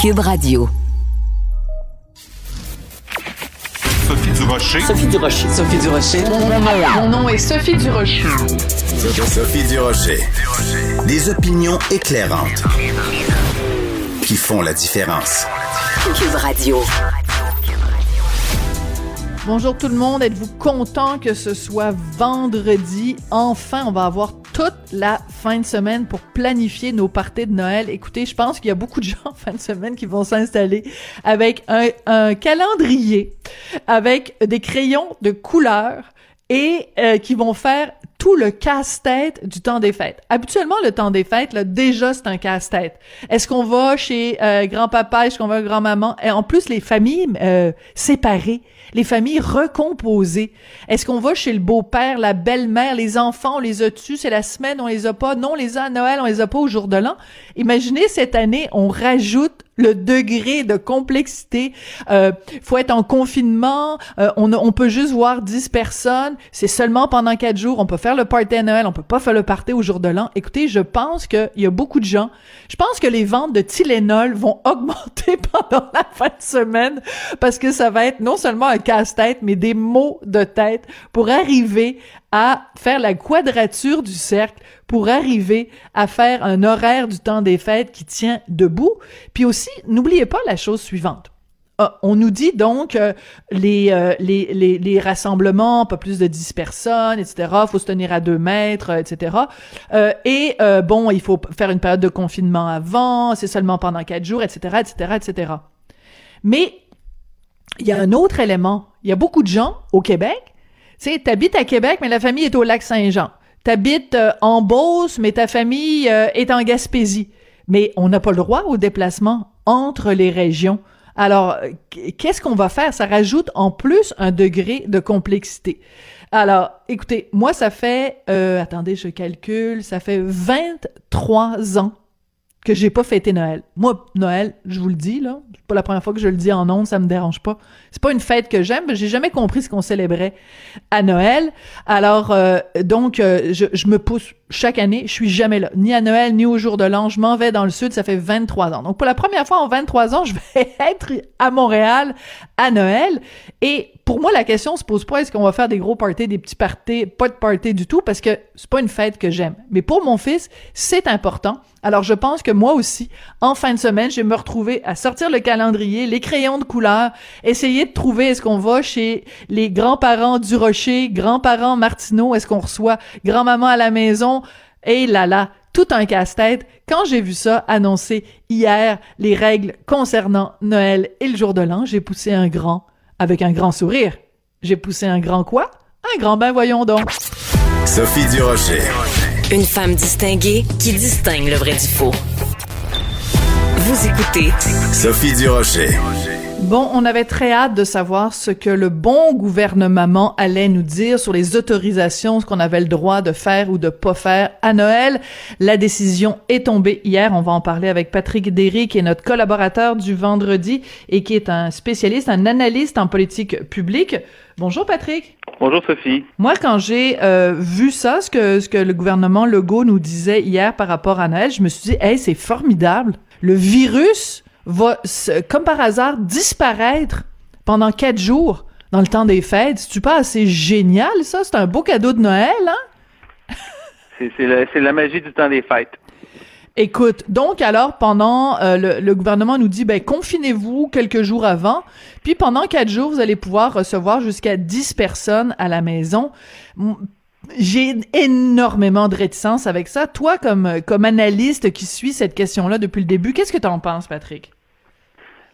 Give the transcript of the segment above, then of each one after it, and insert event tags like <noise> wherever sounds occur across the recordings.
Cube Radio. Sophie Durocher. Sophie Durocher. Sophie Durocher. Mon nom est Sophie Durocher. Sophie Durocher. Des opinions éclairantes qui font la différence. Cube Radio. Bonjour tout le monde, êtes-vous content que ce soit vendredi? Enfin, on va avoir toute la fin de semaine pour planifier nos parties de Noël. Écoutez, je pense qu'il y a beaucoup de gens en fin de semaine qui vont s'installer avec un, un, calendrier, avec des crayons de couleur et euh, qui vont faire tout le casse-tête du temps des fêtes. Habituellement, le temps des fêtes, là, déjà, c'est un casse-tête. Est-ce qu'on va chez euh, grand-papa, est-ce qu'on va grand-maman? Et en plus, les familles euh, séparées, les familles recomposées. Est-ce qu'on va chez le beau-père, la belle-mère, les enfants, on les a tu c'est la semaine, on les a pas, non, on les a à Noël, on les a pas au jour de l'an. Imaginez cette année, on rajoute le degré de complexité. Euh, faut être en confinement, euh, on, on peut juste voir 10 personnes, c'est seulement pendant 4 jours, on peut faire le party à Noël, on peut pas faire le party au jour de l'an. Écoutez, je pense qu'il y a beaucoup de gens, je pense que les ventes de Tylenol vont <laughs> augmenter pendant la fin de semaine parce que ça va être non seulement casse-tête, mais des maux de tête pour arriver à faire la quadrature du cercle pour arriver à faire un horaire du temps des fêtes qui tient debout. Puis aussi, n'oubliez pas la chose suivante. Ah, on nous dit donc euh, les, euh, les, les, les, rassemblements, pas plus de 10 personnes, etc. faut se tenir à deux mètres, etc. Et euh, bon, il faut faire une période de confinement avant, c'est seulement pendant quatre jours, etc., etc., etc. Mais il y a un autre élément. Il y a beaucoup de gens au Québec tu sais, à Québec, mais la famille est au lac Saint-Jean. T'habites euh, en Beauce, mais ta famille euh, est en Gaspésie. Mais on n'a pas le droit au déplacement entre les régions. Alors, euh, qu'est-ce qu'on va faire? Ça rajoute en plus un degré de complexité. Alors, écoutez, moi, ça fait, attendez, je calcule, ça fait 23 ans que j'ai pas fêté Noël. Moi, Noël, je vous le dis, là, c'est pas la première fois que je le dis en ondes, ça me dérange pas. C'est pas une fête que j'aime, j'ai jamais compris ce qu'on célébrait à Noël. Alors, euh, donc, euh, je, je, me pousse chaque année, je suis jamais là, ni à Noël, ni au jour de l'an. Je m'en vais dans le sud, ça fait 23 ans. Donc, pour la première fois en 23 ans, je vais <laughs> être à Montréal à Noël. Et pour moi, la question se pose pas est-ce qu'on va faire des gros parties, des petits parties, pas de parties du tout, parce que c'est pas une fête que j'aime. Mais pour mon fils, c'est important. Alors, je pense que moi aussi, en fin de semaine, je vais me retrouver à sortir le calendrier, les crayons de couleur, essayer de trouver est-ce qu'on va chez les grands-parents du Rocher, grands-parents Martineau, est-ce qu'on reçoit grand-maman à la maison, et là là, tout un casse-tête quand j'ai vu ça annoncé hier, les règles concernant Noël et le jour de l'an, j'ai poussé un grand avec un grand sourire. J'ai poussé un grand quoi? Un grand ben voyons donc. Sophie Durocher. Une femme distinguée qui distingue le vrai du faux. Vous écoutez Sophie Durocher. Bon, on avait très hâte de savoir ce que le bon gouvernement allait nous dire sur les autorisations, ce qu'on avait le droit de faire ou de pas faire à Noël. La décision est tombée hier. On va en parler avec Patrick Derry, qui est notre collaborateur du vendredi et qui est un spécialiste, un analyste en politique publique. Bonjour Patrick. Bonjour Sophie. Moi, quand j'ai euh, vu ça, ce que, ce que le gouvernement Legault nous disait hier par rapport à Noël, je me suis dit, hey, c'est formidable. Le virus va, comme par hasard, disparaître pendant quatre jours dans le temps des fêtes. C'est-tu pas assez génial, ça? C'est un beau cadeau de Noël, hein? <laughs> c'est la, la, magie du temps des fêtes. Écoute, donc alors pendant euh, le, le, gouvernement nous dit ben confinez-vous quelques jours avant, puis pendant quatre jours vous allez pouvoir recevoir jusqu'à 10 personnes à la maison j'ai énormément de réticence avec ça. Toi, comme, comme analyste qui suit cette question-là depuis le début, qu'est-ce que tu en penses, Patrick?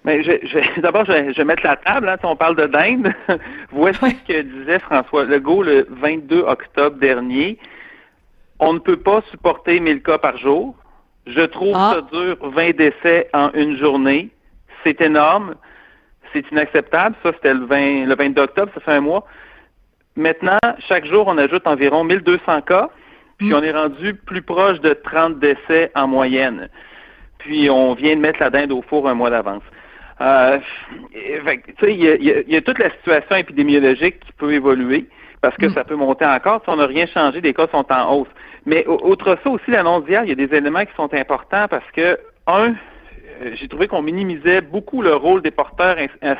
Mais ben, je, <laughs> d'abord, je, vais mettre la table. Hein, on parle de dinde. <laughs> Voici ce que disait François Legault le 22 octobre dernier. On ne peut pas supporter 1000 cas par jour. Je trouve ah. ça dur, 20 décès en une journée. C'est énorme. C'est inacceptable. Ça, c'était le, 20, le 22 octobre, ça fait un mois. Maintenant, chaque jour, on ajoute environ 1200 cas, puis mm. on est rendu plus proche de 30 décès en moyenne. Puis on vient de mettre la dinde au four un mois d'avance. Euh, il y, y a, toute la situation épidémiologique qui peut évoluer parce que mm. ça peut monter encore. Si on n'a rien changé, les cas sont en hausse. Mais autre ça aussi, l'annonce d'hier, il y a des éléments qui sont importants parce que, un, j'ai trouvé qu'on minimisait beaucoup le rôle des porteurs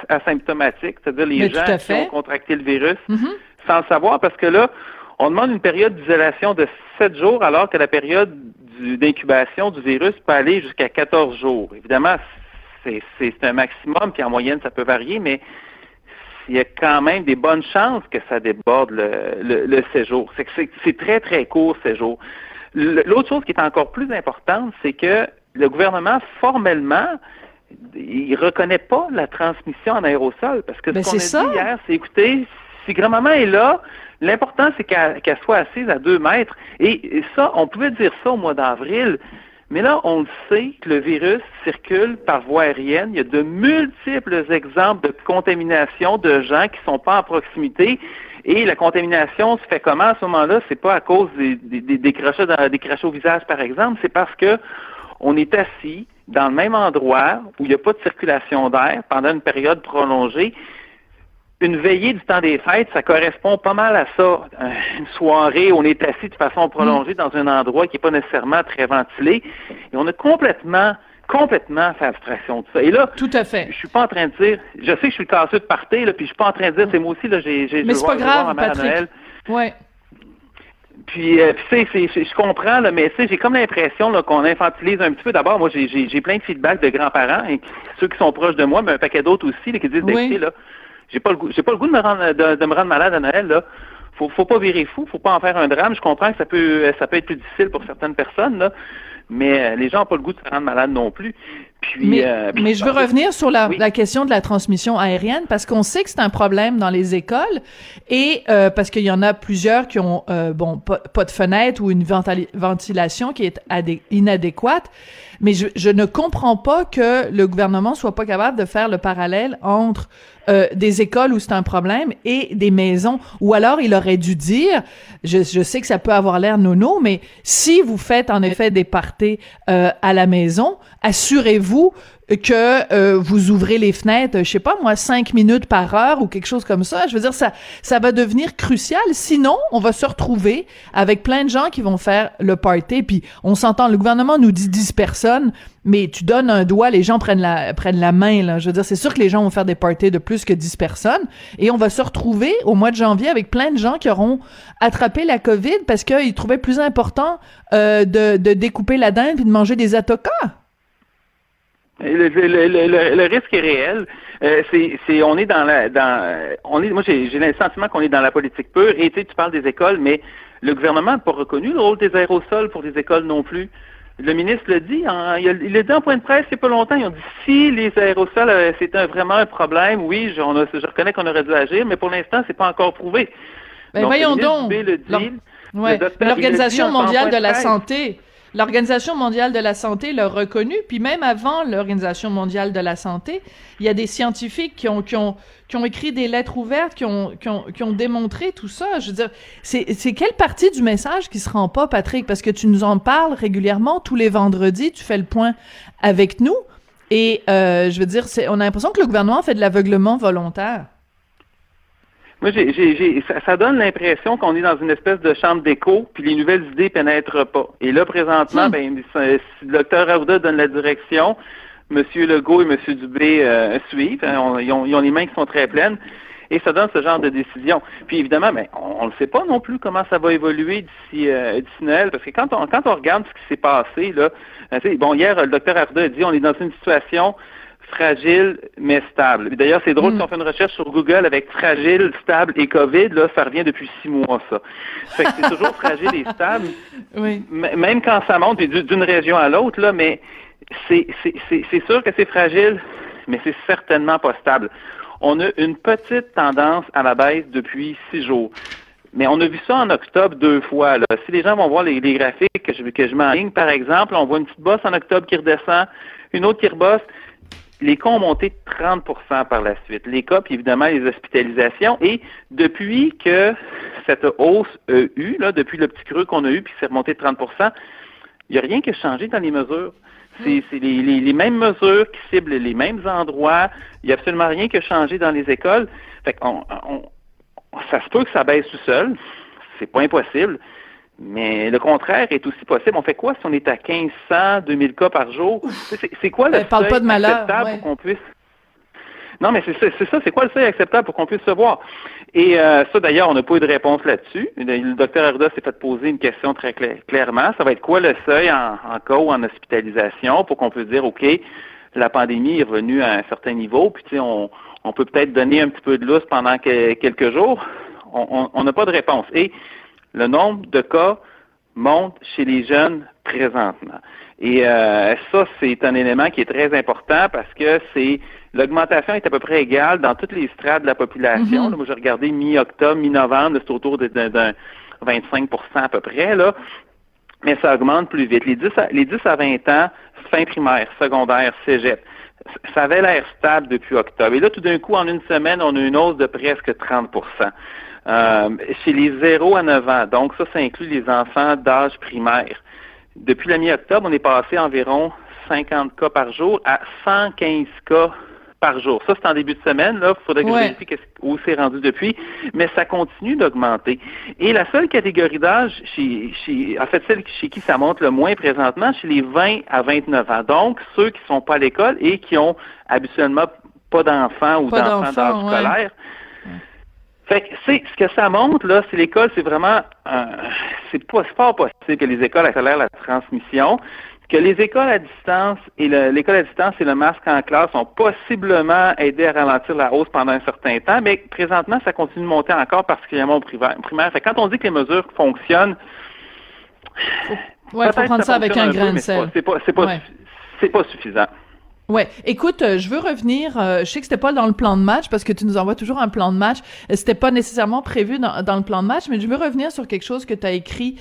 asymptomatiques, c'est-à-dire les gens qui ont contracté le virus mm-hmm. Sans le savoir, parce que là, on demande une période d'isolation de 7 jours, alors que la période d'incubation du virus peut aller jusqu'à 14 jours. Évidemment, c'est un maximum, puis en moyenne, ça peut varier, mais il y a quand même des bonnes chances que ça déborde le, le, séjour. C'est très, très court, séjour. L'autre chose qui est encore plus importante, c'est que le gouvernement, formellement, il reconnaît pas la transmission en aérosol. Parce que ce qu'on a dit hier, c'est écoutez, si grand-maman est là, l'important, c'est qu'elle soit assise à deux mètres. Et, ça, on pouvait dire ça au mois d'avril. Mais là, on le sait que le virus circule par voie aérienne. Il y a de multiples exemples de contamination de gens qui ne sont pas en proximité. Et la contamination se fait comment à ce moment-là? C'est pas à cause des, des, des, au visage, par exemple. C'est parce que on est assis dans le même endroit où il n'y a pas de circulation d'air pendant une période prolongée. Une veillée du temps des fêtes, ça correspond pas mal à ça. Euh, une soirée où on est assis de façon prolongée mm. dans un endroit qui n'est pas nécessairement très ventilé. Et on a complètement complètement fait abstraction de ça. Et là, tout à fait. Je suis pas en train de dire, je sais que je suis casseux de partir, là, puis je suis pas en train de dire, c'est moi aussi là, j'ai, j'ai, Mais c'est pas grave, Patrick. Ouais. Puis, euh, tu sais, je comprends, là, mais j'ai comme l'impression qu'on infantilise un petit peu. D'abord, moi, j'ai plein de feedback de grands-parents, et ceux qui sont proches de moi, mais un paquet d'autres aussi, là, qui disent, oui. là, j'ai pas le goût, j'ai pas le goût de me rendre, de, me rendre malade à Noël, là. Faut, faut pas virer fou, faut pas en faire un drame. Je comprends que ça peut, ça peut être plus difficile pour certaines personnes, là, mais euh, les gens n'ont pas le goût de se rendre malade non plus. Puis, mais, mais je veux revenir sur la, la, question de la transmission aérienne parce qu'on sait que c'est un problème dans les écoles et euh, parce qu'il y en a plusieurs qui ont euh, bon pas, pas, de fenêtre ou une ventilation qui est inadéquate. Mais je, ne comprends pas que le gouvernement soit pas capable de faire le parallèle entre euh, des écoles où c'est un problème et des maisons. Ou alors, il aurait dû dire, je, je sais que ça peut avoir l'air nono, mais si vous faites en effet des parties euh, à la maison, assurez-vous que euh, vous ouvrez les fenêtres, je sais pas moi, cinq minutes par heure ou quelque chose comme ça. Je veux dire, ça, ça va devenir crucial. Sinon, on va se retrouver avec plein de gens qui vont faire le party. Puis on s'entend, le gouvernement nous dit 10 personnes, mais tu donnes un doigt, les gens prennent la prennent la main. Là. Je veux dire, c'est sûr que les gens vont faire des parties de plus que 10 personnes. Et on va se retrouver au mois de janvier avec plein de gens qui auront attrapé la COVID parce qu'ils trouvaient plus important euh, de, de découper la dinde puis de manger des atocas. Le, le, le, risque est réel. Euh, c'est, on est dans la, dans, on est, moi j'ai, le sentiment qu'on est dans la politique pure. Et tu, sais, tu parles des écoles, mais le gouvernement n'a pas reconnu le rôle des aérosols pour les écoles non plus. Le ministre le dit, il l'a dit en point de presse il n'y a pas longtemps. Ils ont dit si les aérosols euh, c'était vraiment un problème, oui, je, je reconnais qu'on aurait dû agir, mais pour l'instant c'est pas encore prouvé. Ben voyons donc. L'Organisation mondiale de la santé L'Organisation mondiale de la santé l'a reconnu, puis même avant l'Organisation mondiale de la santé, il y a des scientifiques qui ont, qui ont, qui ont écrit des lettres ouvertes, qui ont, qui ont, qui ont démontré tout ça. Je veux dire, c'est, quelle partie du message qui se rend pas, Patrick? Parce que tu nous en parles régulièrement, tous les vendredis, tu fais le point avec nous. Et euh, je veux dire, on a l'impression que le gouvernement fait de l'aveuglement volontaire. Moi, j'ai, j'ai, ça, ça, donne l'impression qu'on est dans une espèce de chambre d'écho, puis les nouvelles idées pénètrent pas. Et là, présentement, hmm. ben, si le docteur Arruda donne la direction, M. Legault et M. Dubé euh, suivent. Hein, ils, ont, ils, ont, les mains qui sont très pleines. Et ça donne ce genre de décision. Puis évidemment, ben, on ne sait pas non plus comment ça va évoluer d'ici, euh, d'ici Noël, parce que quand on, quand on regarde ce qui s'est passé, là, euh, bon, hier, le docteur Arruda a dit on est dans une situation fragile mais stable. D'ailleurs, c'est drôle, mm. si on fait une recherche sur Google avec fragile, stable et COVID, là, ça revient depuis six mois, ça. Fait que c'est toujours fragile et stable. <laughs> Oui. Même quand ça monte d'une région à l'autre, là, mais c'est sûr que c'est fragile, mais c'est certainement pas stable. On a une petite tendance à la baisse depuis six jours. Mais on a vu ça en octobre deux fois. Là. Si les gens vont voir les, graphiques que je, que je mets en ligne, par exemple, on voit une petite bosse en octobre qui redescend, une autre qui rebosse les cas ont monté de 30% par la suite. Les cas, puis évidemment, les hospitalisations. Et depuis que cette hausse a eu, là, depuis le petit creux qu'on a eu, puis c'est remonté de 30% il n'y a rien qui a changé dans les mesures. C'est les, les, mêmes mesures qui ciblent les mêmes endroits. Il n'y a absolument rien qui a changé dans les écoles. Fait on, ça se peut que ça baisse tout seul. C'est pas impossible. Mais le contraire est aussi possible. On fait quoi si on est à 1500, 2000 cas par jour? C'est quoi le pas de malheur, acceptable pour qu'on puisse... Non, mais c'est ça, c'est quoi le seuil acceptable pour qu'on puisse se voir? Et euh, ça, d'ailleurs, on n'a pas eu de réponse là-dessus. Le docteur Arruda s'est fait poser une question très clairement. Ça va être quoi le seuil en, en cas ou en hospitalisation pour qu'on puisse dire, OK, la pandémie est revenue à un certain niveau, puis tu sais, on, on peut peut-être donner un petit peu de lousse pendant quelques jours? On n'a pas de réponse. Et le nombre de cas monte chez les jeunes présentement. Et euh, ça, c'est un élément qui est très important parce que c'est l'augmentation est à peu près égale dans toutes les strates de la population. Mm-hmm. moi, j'ai regardé mi-octobre, mi-novembre, c'est autour d'un 25% à peu près. Là. Mais ça augmente plus vite. Les 10 à, les 10 à 20 ans, fin primaire, secondaire, cégep, ça avait l'air stable depuis octobre. Et là, tout d'un coup, en une semaine, on a une hausse de presque 30 euh, Chez les 0 à 9 ans, donc ça, ça inclut les enfants d'âge primaire. Depuis la mi-octobre, on est passé environ 50 cas par jour à 115 cas par jour. Ça, c'est en début de semaine. Là, il faudrait que je vérifie où c'est rendu depuis. Mais ça continue d'augmenter. Et la seule catégorie d'âge, chez, chez, en fait, celle chez qui ça monte le moins présentement, chez les 20 à 29 ans. Donc, ceux qui sont pas à l'école et qui ont habituellement pas d'enfants ou d'enfants d'âge scolaire. Fait que c'est ce que ça montre là, c'est l'école, c'est vraiment c'est pas, pas possible que les écoles accélèrent la transmission que les écoles à distance et l'école à distance et le masque en classe ont possiblement aidé à ralentir la hausse pendant un certain temps, mais présentement, ça continue de monter encore, particulièrement au primaire. Fait quand on dit que les mesures fonctionnent, ouais, faut prendre ça, avec un, grain de sel. C'est pas, pas, c'est pas suffisant. Ouais, écoute, euh, je veux revenir. Euh, je sais que c'était pas dans le plan de match parce que tu nous envoies toujours un plan de match. Euh, c'était pas nécessairement prévu dans, dans, le plan de match, mais je veux revenir sur quelque chose que tu as écrit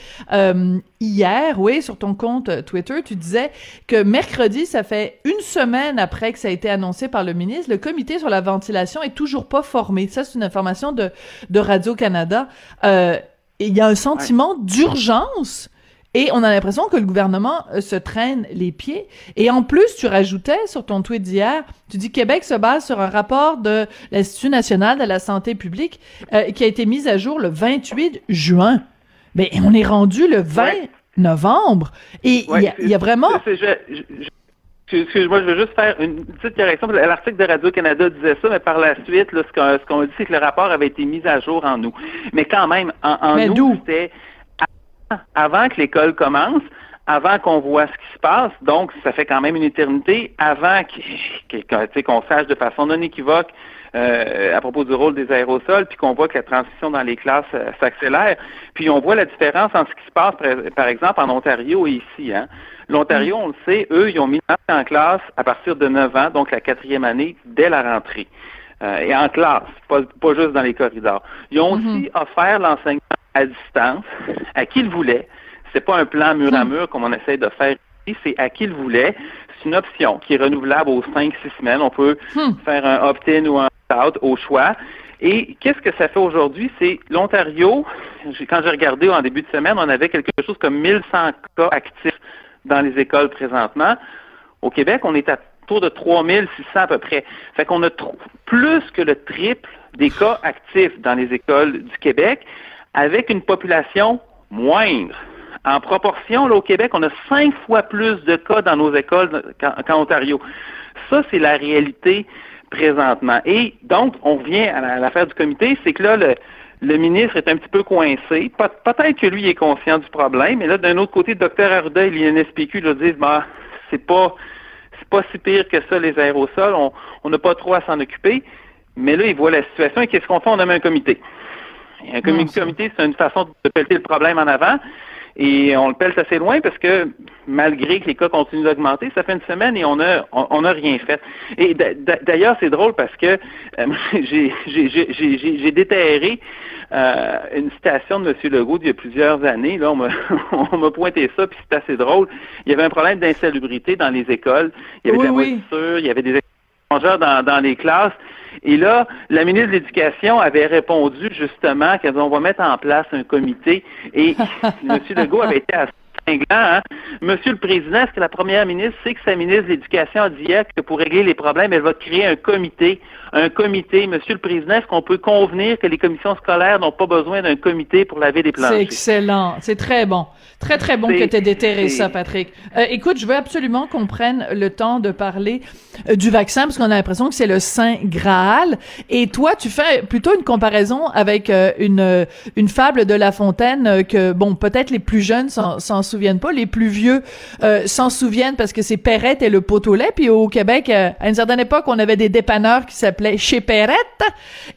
hier, oui, sur ton compte Twitter. Tu disais que mercredi, ça fait une semaine après que ça a été annoncé par le ministre, le comité sur la ventilation est toujours pas formé. Ça, c'est une information de de Radio Canada. il y a un sentiment d'urgence et on a l'impression que le gouvernement euh, se traîne les pieds. Et en plus, tu rajoutais sur ton tweet d'hier, tu dis Québec se base sur un rapport de l'Institut national de la santé publique euh, qui a été mis à jour le 28 juin. Mais on est rendu le 20 novembre. Et il y, a vraiment... Excuse-moi, je veux juste faire une petite correction. L'article de Radio-Canada disait ça, mais par la suite, ce qu'on dit, c'est que le rapport avait été mis à jour en nous. Mais quand même, en, en nous, c'était avant que l'école commence, avant qu'on voit ce qui se passe, donc ça fait quand même une éternité, avant <laughs> qu'on sache de façon non équivoque euh, à propos du rôle des aérosols, puis qu'on voit que la transition dans les classes euh, s'accélère, puis on voit la différence en ce qui se passe, par, exemple, en Ontario et ici. Hein. L'Ontario, on le sait, eux, ils ont mis en classe à partir de 9 ans, donc la quatrième année, dès la rentrée. Euh, et en classe, pas, pas juste dans les corridors. Ils ont mm-hmm. aussi offert l'enseignement à distance à qui il voulait. C'est pas un plan mur à hmm. mur comme on essaie de faire ici, c'est à qui il voulait. C'est une option qui est renouvelable aux 5-6 semaines. On peut hmm. faire un opt-in ou un opt-out au choix. Et qu'est-ce que ça fait aujourd'hui? C'est l'Ontario, quand j'ai regardé en début de semaine, on avait quelque chose comme 1100 cas actifs dans les écoles présentement. Au Québec, on est à autour de 3600 à peu près. Fait qu'on a plus que le triple des cas actifs dans les écoles du Québec avec une population moindre. En proportion, là, au Québec, on a cinq fois plus de cas dans nos écoles qu'en Ontario. Ça, c'est la réalité présentement. Et donc, on revient à l'affaire du comité, c'est que là, le, ministre est un petit peu coincé. Peut-être que lui est conscient du problème, mais là, d'un autre côté, le docteur Arruda et l'INSPQ le disent, bah, c'est pas, c'est pas si pire que ça, les aérosols. On n'a pas trop à s'en occuper. Mais là, il voit la situation et qu'est-ce qu'on fait? On a un comité. Un comité, c'est une façon de pelleter le problème en avant. Et on le pèle assez loin parce que malgré que les cas continuent d'augmenter, ça fait une semaine et on a on, a rien fait. Et d'ailleurs, c'est drôle parce que euh, <laughs> j'ai déterré euh, une citation de M. Legault d'il y a plusieurs années. Là, <laughs> on m'a pointé ça, puis c'est assez drôle. Il y avait un problème d'insalubrité dans les écoles. Il y avait des la il y avait des dans, dans les classes. Et là, la ministre de l'Éducation avait répondu justement qu'on va mettre en place un comité et <laughs> M. Legault avait été cinglant. Hein? Monsieur le Président, est-ce que la première ministre sait que sa ministre de l'Éducation a dit hier que pour régler les problèmes, elle va créer un comité? Un comité. Monsieur le Président, est-ce qu'on peut convenir que les commissions scolaires n'ont pas besoin d'un comité pour laver des planchers? C'est excellent. C'est très bon. Très, très bon que tu aies déterré ça, Patrick. Euh, écoute, je veux absolument qu'on prenne le temps de parler euh, du vaccin parce qu'on a l'impression que c'est le Saint Graal. Et toi, tu fais plutôt une comparaison avec euh, une, une fable de La Fontaine que, bon, peut-être les plus jeunes s'en souviennent pas, les plus vieux s'en souviennent parce que c'est Perrette et le pot au lait. Puis au Québec, à une certaine époque, on avait des dépanneurs qui s'appelaient Chez Perrette.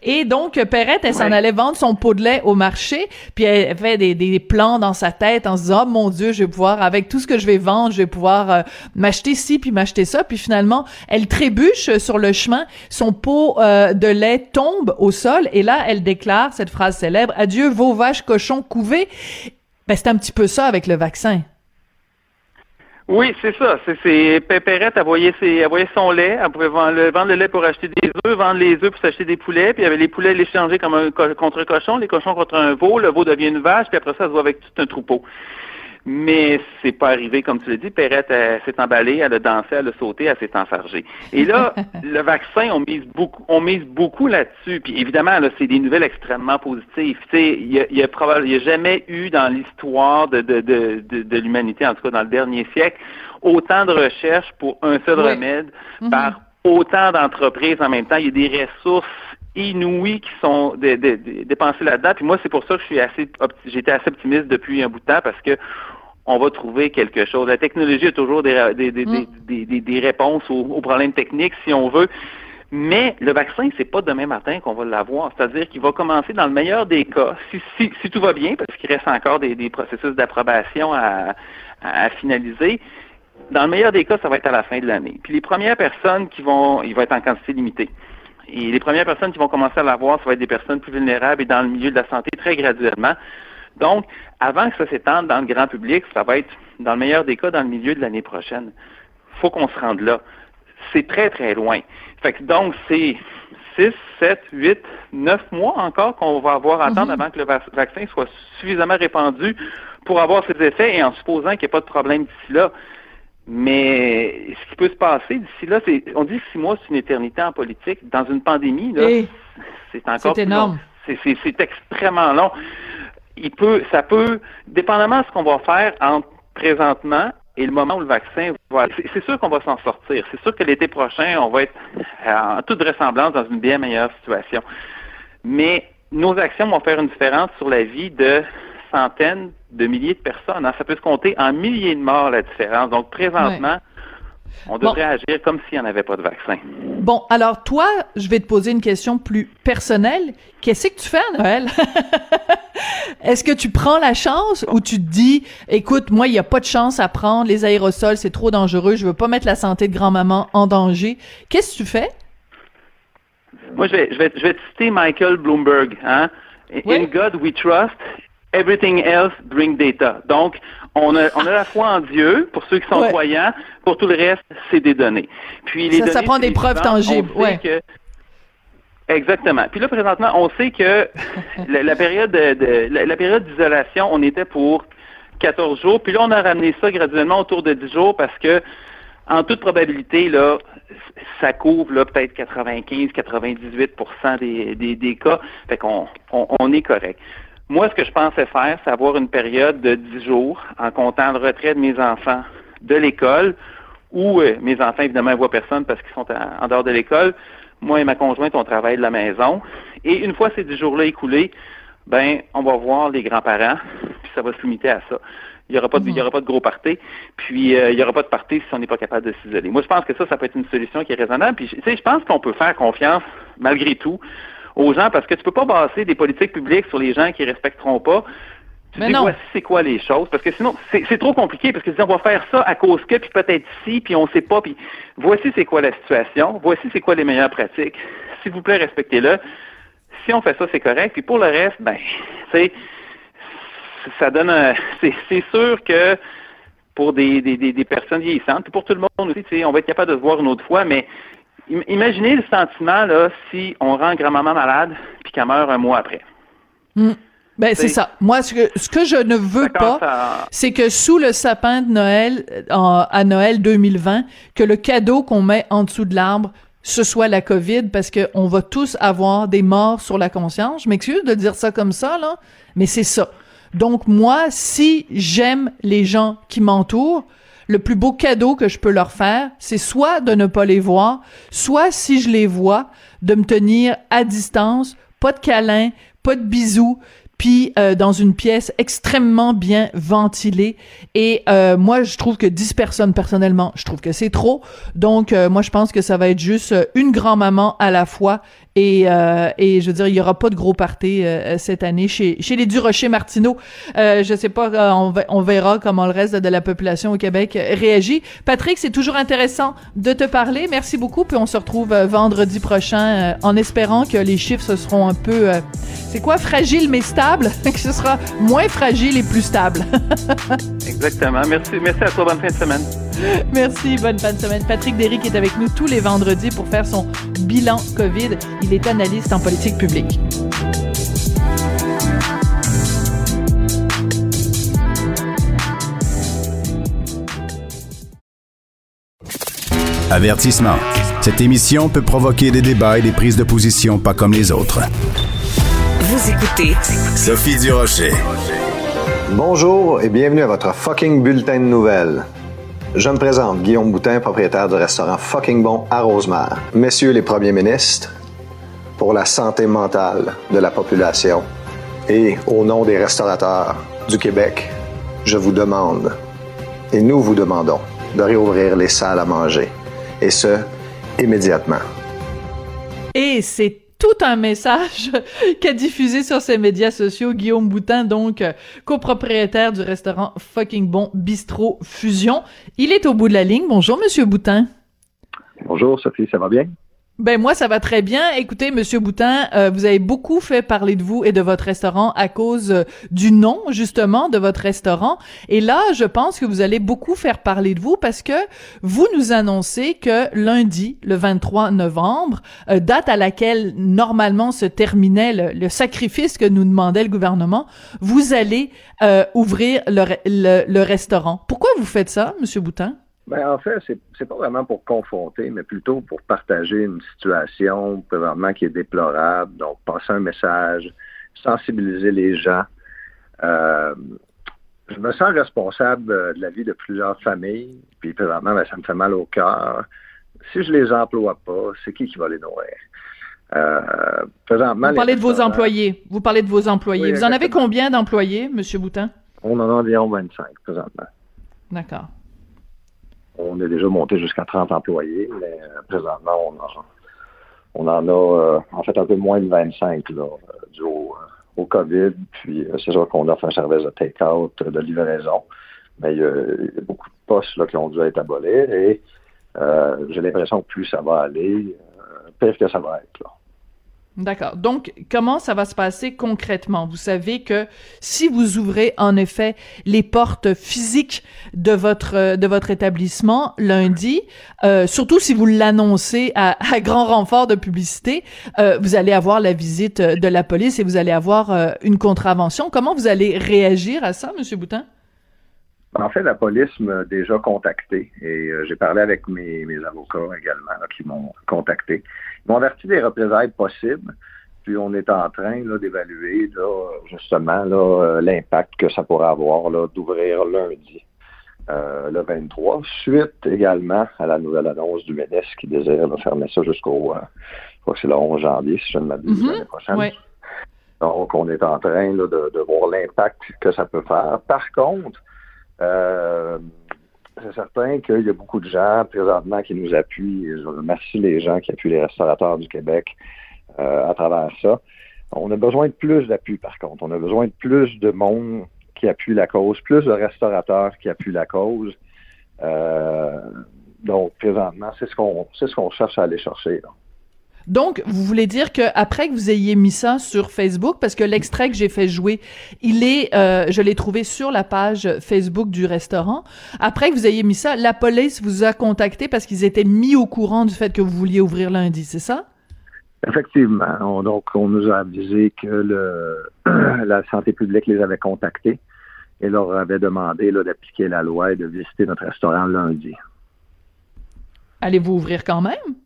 Et donc, Perrette, elle s'en allait vendre son pot de lait au marché. Puis elle fait des, des plans dans sa tête en se disant, oh mon Dieu, je vais pouvoir, avec tout ce que je vais vendre, je vais pouvoir euh, m'acheter ci puis m'acheter ça. Puis finalement, elle trébuche sur le chemin, son pot euh, de lait tombe au sol et là, elle déclare cette phrase célèbre Adieu vos vaches cochons couvés. Ben, c'est un petit peu ça avec le vaccin. Oui, c'est ça. C'est Pépérette, elle voyait, son lait, elle pouvait vendre le, lait pour acheter des œufs, vendre les œufs pour s'acheter des poulets, puis avait les poulets l'échanger comme un contre un cochon, les cochons contre un veau, le veau devient une vache, puis après ça, elle se voit avec tout un troupeau. Mais c'est pas arrivé, comme tu l'as dit. Perrette s'est emballée, elle a dansé, elle a sauté, elle s'est enfargée. Et là, <laughs> le vaccin, on mise beaucoup, on mise beaucoup là-dessus. Puis évidemment, là, c'est des nouvelles extrêmement positives. Tu sais, il y a, y, a jamais eu dans l'histoire de, de, de, de, l'humanité, en tout cas dans le dernier siècle, autant de recherches pour un seul remède mm-hmm. par autant d'entreprises en même temps. Il y a des ressources inouïes qui sont dépensées là-dedans. Puis moi, c'est pour ça que je suis assez j'étais assez optimiste depuis un bout de temps parce que on va trouver quelque chose. La technologie a toujours des, des, des, des, réponses aux, problèmes techniques, si on veut. Mais le vaccin, c'est pas demain matin qu'on va l'avoir. C'est-à-dire qu'il va commencer dans le meilleur des cas, si, si, si tout va bien, parce qu'il reste encore des, processus d'approbation à, à, finaliser. Dans le meilleur des cas, ça va être à la fin de l'année. Puis les premières personnes qui vont, il va être en quantité limitée. Et les premières personnes qui vont commencer à l'avoir, ça va être des personnes plus vulnérables et dans le milieu de la santé très graduellement. Donc, avant que ça s'étende dans le grand public, ça va être, dans le meilleur des cas, dans le milieu de l'année prochaine. faut qu'on se rende là. C'est très, très loin. Fait que donc, c'est 6, 7, 8, 9 mois encore qu'on va avoir à attendre mhm. avant que le vaccin soit suffisamment répandu pour avoir ses effets et en supposant qu'il n'y ait pas de problème d'ici là. Mais ce qui peut se passer d'ici là, c'est on dit six mois, c'est une éternité en politique. Dans une pandémie, là, c'est encore c'est énorme. C'est extrêmement long il peut, ça peut, dépendamment de ce qu'on va faire entre présentement et le moment où le vaccin va. C'est sûr qu'on va s'en sortir. C'est sûr que l'été prochain, on va être en toute vraisemblance dans une bien meilleure situation. Mais nos actions vont faire une différence sur la vie de centaines de milliers de personnes. Hein. Ça peut se compter en milliers de morts la différence. Donc présentement, on devrait agir comme s'il n'y en avait pas de vaccin. Bon, alors toi, je vais te poser une question plus personnelle. Qu'est-ce que tu fais à Noël? <laughs> Est-ce que tu prends la chance ou tu te dis, écoute, moi, il n'y a pas de chance à prendre, les aérosols, c'est trop dangereux, je veux pas mettre la santé de grand-maman en danger. Qu'est-ce que tu fais? Moi, je vais, je vais, je vais citer Michael Bloomberg. Hein? In God we trust, everything else bring data. Donc, on a, on a la foi en Dieu pour ceux qui sont croyants. Pour tout le reste, c'est des données. Puis les ça, ça prend des preuves tangibles. Ouais. Exactement. Puis là, présentement, on sait que <laughs> la, période de, la, période d'isolation, on était pour 14 jours. Puis là, on a ramené ça graduellement autour de 10 jours parce que, en toute probabilité, là, ça couvre là peut-être 95-98 des, des, des, cas. Fait qu'on on, on est correct. Moi, ce que je pensais faire, c'est avoir une période de 10 jours en comptant le retrait de mes enfants de l'école, où euh, mes enfants, évidemment, ne voient personne parce qu'ils sont en dehors de l'école. Moi et ma conjointe, on travaille de la maison. Et une fois ces 10 jours-là écoulés, ben, on va voir les grands-parents, puis ça va se limiter à ça. Il n'y aura, pas de, aura pas de gros party, puis euh, il n'y aura pas de party si on n'est pas capable de s'isoler. Moi, je pense que ça, ça peut être une solution qui est raisonnable. Puis, tu sais, je pense qu'on peut faire confiance, malgré tout, aux gens parce que tu peux pas baser des politiques publiques sur les gens qui respecteront pas. Tu Mais dis, voici c'est quoi les choses, parce que sinon, c'est trop compliqué, parce que si on va faire ça à cause que, puis peut-être si, puis on sait pas, puis voici c'est quoi la situation, voici c'est quoi les meilleures pratiques. S'il vous plaît, respectez-le. Si on fait ça, c'est correct. Puis pour le reste, ben, c'est ça donne un, <laughs> c'est sûr que pour des, des, des, personnes vieillissantes, puis pour tout le monde aussi, on va être capable de se voir une autre fois, mais Imaginez le sentiment là si on rend grand-maman malade puis qu'elle meurt un mois après. Hmm. Ben c'est ça. Moi, ce que ce que je ne veux pas, c'est que sous le sapin de Noël à Noël 2020, que le cadeau qu'on met en dessous de l'arbre ce soit la COVID, parce que on va tous avoir des morts sur la conscience. Je m'excuse de dire ça comme ça là, mais c'est ça. Donc moi, si j'aime les gens qui m'entourent, le plus beau cadeau que je peux leur faire, c'est soit de ne pas les voir, soit si je les vois, de me tenir à distance, pas de câlin, pas de bisous, puis euh, dans une pièce extrêmement bien ventilée. Et euh, moi, je trouve que 10 personnes, personnellement, je trouve que c'est trop. Donc, euh, moi, je pense que ça va être juste une grand-maman à la fois et, euh, et je veux dire, il y aura pas de gros party euh, cette année chez, chez les Durocher Martineau. Euh, je sais pas, euh, on, on, verra comment le reste de la population au Québec réagit. Patrick, c'est toujours intéressant de te parler. Merci beaucoup. Puis on se retrouve vendredi prochain en espérant que les chiffres se seront un peu, c'est quoi, fragile mais stable, <laughs> que ce sera moins fragile et plus stable. <laughs> Exactement. Merci, merci à toi. Bonne fin de semaine. Merci. Bonne fin de semaine. Patrick Derrick est avec nous tous les vendredis pour faire son bilan COVID. Il est analyste en politique publique. Avertissement. Cette émission peut provoquer des débats et des prises de position pas comme les autres. Vous écoutez Sophie Durocher. Bonjour et bienvenue à votre fucking bulletin de nouvelles. Je me présente, Guillaume Boutin, propriétaire du restaurant Fucking Bon à Rosemère. Messieurs les premiers ministres, pour la santé mentale de la population. Et au nom des restaurateurs du Québec, je vous demande, et nous vous demandons, de réouvrir les salles à manger. Et ce, immédiatement. Et c'est tout un message <laughs> qu'a diffusé sur ses médias sociaux Guillaume Boutin, donc copropriétaire du restaurant Fucking Bon Bistrot Fusion. Il est au bout de la ligne. Bonjour, Monsieur Boutin. Bonjour, Sophie, ça va bien? Ben moi ça va très bien. Écoutez Monsieur Boutin, euh, vous avez beaucoup fait parler de vous et de votre restaurant à cause euh, du nom justement de votre restaurant. Et là, je pense que vous allez beaucoup faire parler de vous parce que vous nous annoncez que lundi, le 23 novembre, euh, date à laquelle normalement se terminait le, le, sacrifice que nous demandait le gouvernement, vous allez ouvrir le, le, le restaurant. Pourquoi vous faites ça, Monsieur Boutin? Ben, en fait, c'est, c'est pas vraiment pour confronter, mais plutôt pour partager une situation présentement qui est déplorable. Donc, passer un message, sensibiliser les gens. Euh, je me sens responsable de la vie de plusieurs familles, puis présentement, ben, ça me fait mal au cœur. Si je les emploie pas, c'est qui qui va les nourrir? Euh, présentement, Vous parlez de vos employés. Vous parlez de vos employés. Vous en avez combien d'employés, M. Boutin? On en a environ 25 présentement. D'accord. On est déjà monté jusqu'à 30 employés, mais euh, présentement, on, en a euh, en fait un peu moins de 25 là, euh, dû au, COVID. Puis c'est sûr qu'on offre un service de take-out, de livraison. Mais il y, a, beaucoup de postes là, qui ont dû être abolis et j'ai l'impression que plus ça va aller, pire que ça va être. Là. D'accord. Donc, comment ça va se passer concrètement? Vous savez que si vous ouvrez en effet les portes physiques de votre de votre établissement lundi, euh, surtout si vous l'annoncez à, grand renfort de publicité, euh, vous allez avoir la visite de la police et vous allez avoir euh, une contravention. Comment vous allez réagir à ça, Monsieur Boutin? En fait, la police m'a déjà contacté et j'ai parlé avec mes, mes avocats également qui m'ont contacté. Ils m'ont averti des représailles possibles. Puis on est en train d'évaluer justement euh, l'impact que ça pourrait avoir d'ouvrir lundi. Euh, le 23, suite également à la nouvelle annonce du ministre qui désire fermer ça jusqu'au, euh, je crois que c'est le 11 janvier, si je ne m'abuse, mm-hmm. l'année prochaine. Donc, on est en train de, de, voir l'impact que ça peut faire. Par contre, c'est certain qu'il y a beaucoup de gens présentement qui nous appuient. je remercie les gens qui appuient les restaurateurs du Québec euh, à travers ça. On a besoin de plus d'appui, par contre. On a besoin de plus de monde qui appuie la cause, plus de restaurateurs qui appuient la cause. Euh, donc, présentement, c'est ce qu'on ce qu'on cherche à aller chercher. Donc, vous voulez dire que après que vous ayez mis ça sur Facebook, parce que l'extrait que j'ai fait jouer, il est, euh, je l'ai trouvé sur la page Facebook du restaurant. Après que vous ayez mis ça, la police vous a contacté parce qu'ils étaient mis au courant du fait que vous vouliez ouvrir lundi, c'est ça? Effectivement. donc, on nous a avisé que le, <clears throat> la santé publique les avait contactés et leur avait demandé d'appliquer la loi et de visiter notre restaurant lundi. Allez-vous ouvrir quand même?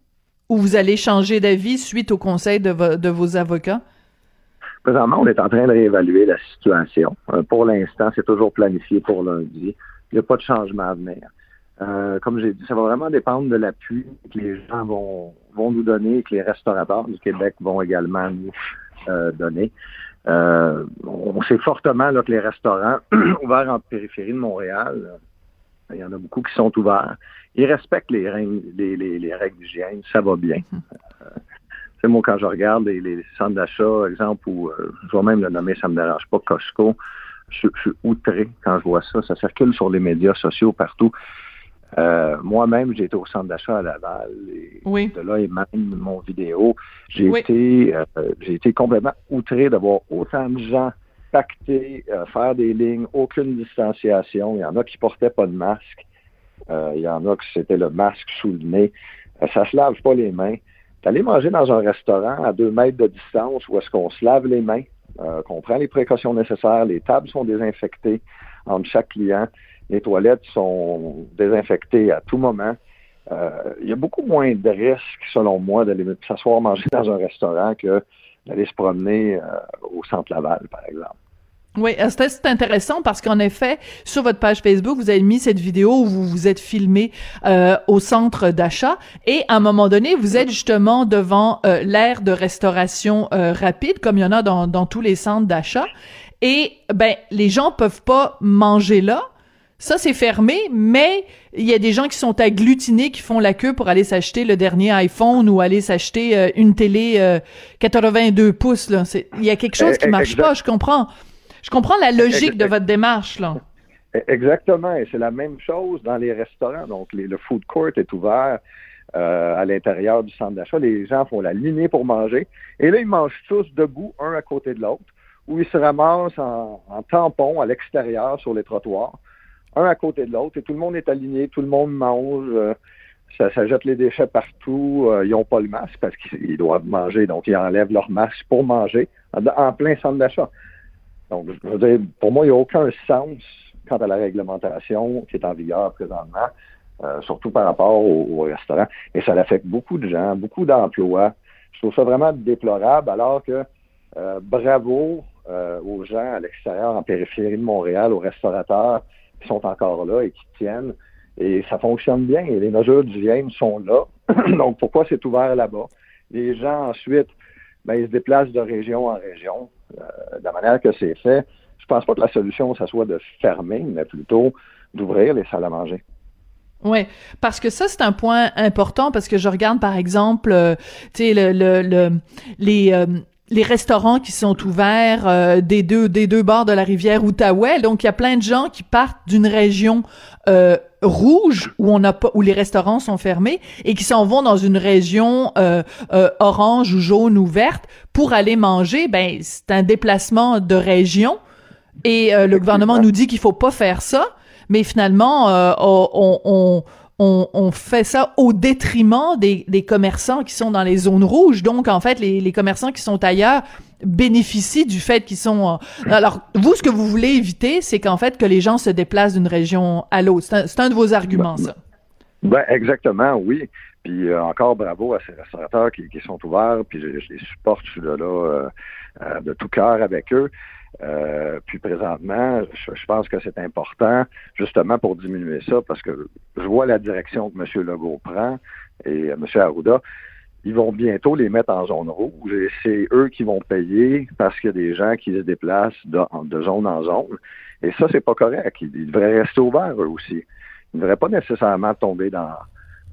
Ou vous allez changer d'avis suite au conseil de, vos avocats? Présentement, on est en train de réévaluer la situation. Euh, pour l'instant, c'est toujours planifié pour lundi. Il n'y a pas de changement à venir. Euh, comme j'ai dit, ça va vraiment dépendre de l'appui que les gens vont, nous donner et que les restaurateurs du Québec vont également nous euh, donner. On sait fortement que les restaurants <clears throat> ouverts en périphérie de Montréal, il y en a beaucoup qui sont ouverts. Ils respectent les, règles, les, les, règles d'hygiène, ça va bien. c'est moi, quand je regarde les, centres d'achat, exemple, où je vais même le nommer, ça me dérange pas, Costco, je, je, suis outré quand je vois ça. Ça circule sur les médias sociaux partout. Euh, moi-même, j'ai été au centre d'achat à Laval. Et De là et même mon vidéo. J'ai été, euh, j'ai été complètement outré d'avoir autant de gens pacter, euh, faire des lignes, aucune distanciation. Il y en a qui portaient pas de masque. il y en a qui c'était le masque sous le nez. ça se lave pas les mains. D'aller manger dans un restaurant à deux mètres de distance où est-ce qu'on se lave les mains, qu'on prend les précautions nécessaires, les tables sont désinfectées entre chaque client. Les toilettes sont désinfectées à tout moment. Euh, il y a beaucoup moins de risques, selon moi, d'aller s'asseoir manger <laughs> dans un restaurant que d'aller se promener euh, au centre Laval, par exemple. Oui, euh, c'est intéressant parce qu'en effet, sur votre page Facebook, vous avez mis cette vidéo où vous vous êtes filmé au centre d'achat et à un moment donné, vous êtes justement devant l'aire de restauration rapide, comme il y en a dans, dans tous les centres d'achat. Et ben, les gens peuvent pas manger là ça, c'est fermé, mais il y a des gens qui sont agglutinés, qui font la queue pour aller s'acheter le dernier iPhone ou aller s'acheter euh, une télé 82 euh, pouces. Là. Il y a quelque chose qui marche pas, je comprends. Je comprends la logique de votre démarche. là. Exactement, et c'est la même chose dans les restaurants. Donc, le food court est ouvert euh, à l'intérieur du centre d'achat. Les gens font la lignée pour manger. Et là, ils mangent tous debout, un à côté de l'autre, ou ils se ramassent en tampon à l'extérieur sur les trottoirs un à côté de l'autre, et tout le monde est aligné, tout le monde mange, euh, ça, jette les déchets partout, euh, ils n'ont pas le masque parce qu'ils doivent manger, donc ils enlèvent leur masque pour manger en, plein centre d'achat. Donc, je veux dire, pour moi, il n'y a aucun sens quant à la réglementation qui est en vigueur présentement, euh, surtout par rapport au, restaurant. Et ça affecte beaucoup de gens, beaucoup d'emplois. Je trouve ça vraiment déplorable, alors que bravo aux gens à l'extérieur, en périphérie de Montréal, aux restaurateurs, sont encore là et qui tiennent. Et ça fonctionne bien. Et les mesures d'hygiène sont là. <clears throat> Donc, pourquoi c'est ouvert là-bas? Les gens, ensuite, ben, ils se déplacent de région en région. Euh, de la manière que c'est fait, je pense pas que la solution, ça soit de fermer, mais plutôt d'ouvrir les salles à manger. Oui, parce que ça c'est un point important parce que je regarde par exemple, euh, tu sais le, le, les euh, les restaurants qui sont ouverts euh, des deux des deux bords de la rivière Outaouais. Donc il y a plein de gens qui partent d'une région euh, rouge où on pas où les restaurants sont fermés et qui s'en vont dans une région euh, orange ou jaune ou verte pour aller manger. Ben c'est un déplacement de région et le gouvernement nous dit qu'il faut pas faire ça, mais finalement on on, fait ça au détriment des, commerçants qui sont dans les zones rouges. Donc, en fait, les, commerçants qui sont ailleurs bénéficient du fait qu'ils sont... Alors, vous, ce que vous voulez éviter, c'est qu'en fait, que les gens se déplacent d'une région à l'autre. C'est un, de vos arguments, ça. Ben, exactement, oui. Puis euh, encore bravo à ces restaurateurs qui, sont ouverts, puis je, les supporte, je suis là, euh, euh, de tout cœur avec eux. Euh, puis présentement, je, pense que c'est important justement pour diminuer ça parce que je vois la direction que M. Legault prend et euh, M. Arruda. Ils vont bientôt les mettre en zone rouge et c'est eux qui vont payer parce qu'il y a des gens qui se déplacent de, zone en zone. Et ça, c'est pas correct. Ils, devraient rester ouverts eux aussi. Ils ne devraient pas nécessairement tomber dans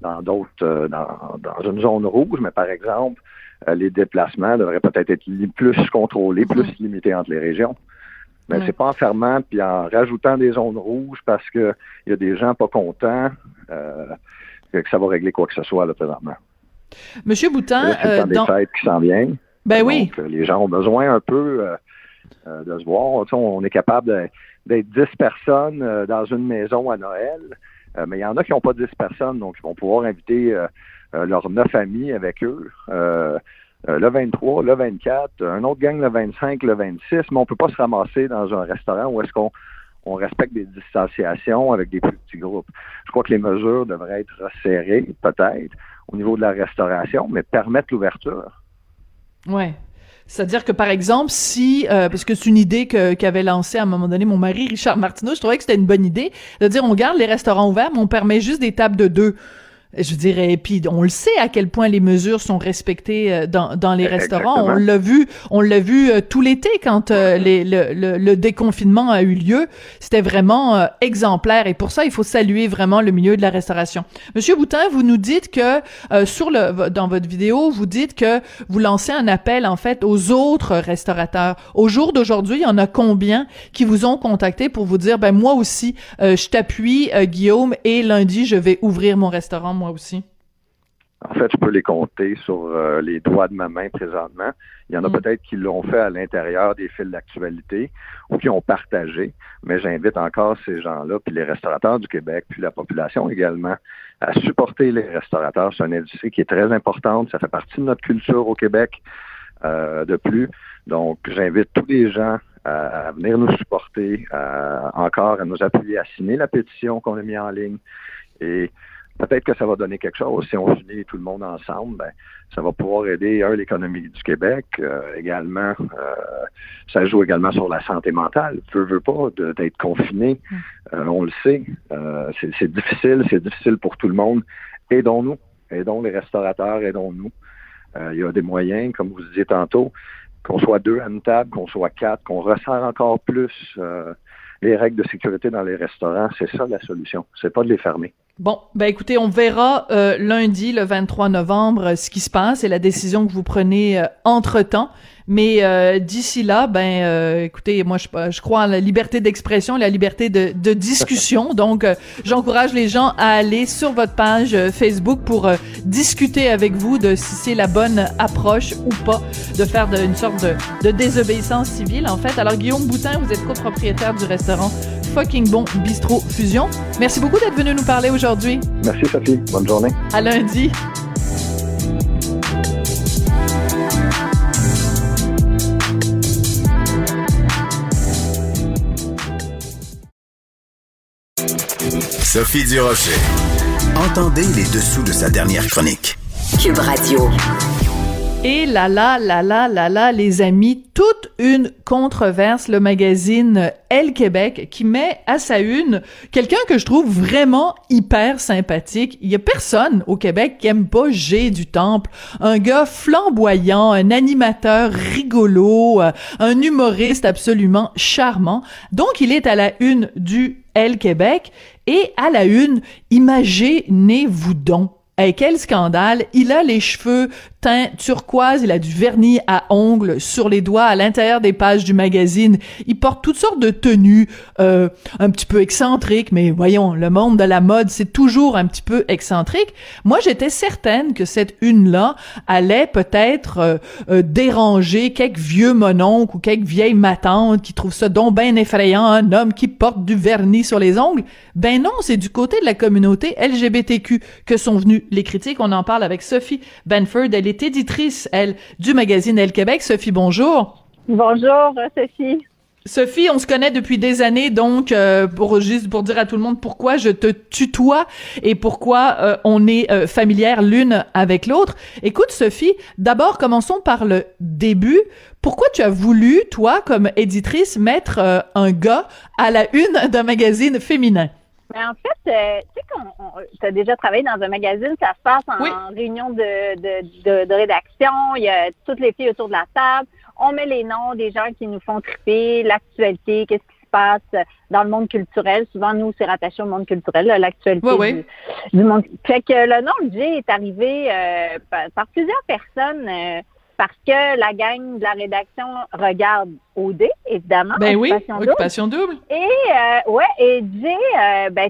dans d'autres euh, dans, dans une zone rouge, mais par exemple, les déplacements devraient peut-être être plus contrôlés, plus mhm. limités entre les régions. Mais c'est pas en fermant puis en rajoutant des zones rouges parce qu'il y a des gens pas contents euh, que ça va régler quoi que ce soit là, présentement. Monsieur Boutin, euh, des fêtes qui s'en viennent. Ben oui. Euh, les gens ont besoin un peu de se voir. on est capable d'être 10 personnes dans une maison à Noël, mais il y en a qui n'ont pas 10 personnes, donc ils vont pouvoir inviter euh, leurs neuf amis avec eux. Euh, euh, le 23, le 24, un autre gang le 25, le 26, mais on peut pas se ramasser dans un restaurant où est-ce qu'on on respecte des distanciations avec des plus petits groupes. Je crois que les mesures devraient être resserrées, peut-être, au niveau de la restauration, mais permettre l'ouverture. Ouais. C'est-à-dire que, par exemple, si, euh, parce que c'est une idée qu'avait lancée à un moment donné mon mari, Richard Martineau, je trouvais que c'était une bonne idée, de dire on garde les restaurants ouverts, mais on permet juste des tables de deux je dirais, puis on le sait à quel point les mesures sont respectées euh, dans, dans les restaurants. On l'a vu, on l'a vu euh, tout l'été quand euh, les, le, le, déconfinement a eu lieu. C'était vraiment exemplaire et pour ça, il faut saluer vraiment le milieu de la restauration. Monsieur Boutin, vous nous dites que sur le dans votre vidéo, vous dites que vous lancez un appel en fait aux autres restaurateurs. Au jour d'aujourd'hui, il y en a combien qui vous ont contacté pour vous dire, ben moi aussi, je t'appuie, Guillaume, et lundi, je vais ouvrir mon restaurant moi aussi? En fait, je peux les compter sur euh, les doigts de ma main présentement. Il y en a mm. peut-être qui l'ont fait à l'intérieur des fils d'actualité ou qui ont partagé, mais j'invite encore ces gens-là, puis les restaurateurs du Québec, puis la population également, à supporter les restaurateurs. C'est une industrie qui est très importante. Ça fait partie de notre culture au Québec euh, de plus. Donc, j'invite tous les gens à, venir nous supporter, encore à nous appuyer, à signer la pétition qu'on a mis en ligne. Et peut-être que ça va donner quelque chose. Si on unit tout le monde ensemble, ben, ça va pouvoir aider, un, l'économie du Québec, euh, également, euh, ça joue également sur la santé mentale. Veux, veux pas d'être confiné, euh, on le sait, c'est difficile, c'est difficile pour tout le monde. Aidons-nous, aidons les restaurateurs, aidons-nous. Il y a des moyens, comme vous disiez tantôt, qu'on soit deux à une table, qu'on soit quatre, qu'on resserre encore plus les règles de sécurité dans les restaurants. C'est ça la solution. C'est pas de les fermer. Bon, ben écoutez, on verra euh, lundi, le 23 novembre, ce qui se passe et la décision que vous prenez euh, entre-temps. Mais euh, d'ici là, ben euh, écoutez, moi je, je crois à la liberté d'expression, la liberté de, de discussion. <laughs> Donc, j'encourage les gens à aller sur votre page Facebook pour discuter avec vous de si c'est la bonne approche ou pas de faire de, une sorte de, de désobéissance civile. En fait, alors Guillaume Boutin, vous êtes copropriétaire du restaurant fucking bon Bistro Fusion. Merci beaucoup d'être venu nous parler aujourd'hui. Merci Sophie. Bonne journée. À lundi. Sophie Durocher. Entendez les dessous de sa dernière chronique. Cube Radio. Et là là là là là là les amis, toute une controverse le magazine Elle Québec qui met à sa une quelqu'un que je trouve vraiment hyper sympathique. Il y a personne au Québec qui aime pas G du Temple, un gars flamboyant, un animateur rigolo, euh, un humoriste absolument charmant. Donc il est à la une du Elle Québec et à la une, imaginez-vous donc Hey, quel scandale! Il a les cheveux teint turquoise, il a du vernis à ongles sur les doigts à l'intérieur des pages du magazine. Il porte toutes sortes de tenues euh, un petit peu excentriques, mais voyons, le monde de la mode, c'est toujours un petit peu excentrique. Moi, j'étais certaine que cette une-là allait peut-être euh, euh, déranger quelques vieux mononcles ou quelques vieilles matantes qui trouvent ça donc bien effrayant, un homme qui porte du vernis sur les ongles. Ben non, c'est du côté de la communauté LGBTQ que sont venus les critiques. On en parle avec Sophie Benford. Elle est éditrice, elle, du magazine Elle Québec. Sophie, bonjour. Bonjour, Sophie. Sophie, on se connaît depuis des années, donc euh, pour juste pour dire à tout le monde pourquoi je te tutoie et pourquoi euh, on est euh, familière l'une avec l'autre. Écoute, Sophie, d'abord commençons par le début. Pourquoi tu as voulu, toi, comme éditrice, mettre un gars à la une d'un magazine féminin? Mais en fait, euh, tu sais qu'on tu as déjà travaillé dans un magazine, ça se passe en réunion de, de, de, rédaction, il y a toutes les filles autour de la table, on met les noms des gens qui nous font triper, l'actualité, qu'est-ce qui se passe dans le monde culturel. Souvent, nous, c'est rattaché au monde culturel, l'actualité du, monde. Fait que le nom de J est arrivé euh, par, plusieurs personnes. Euh, parce que la gang de la rédaction regarde OD, évidemment. Ben oui, Occupation Double. Et, euh, ouais, et Jay, euh, ben,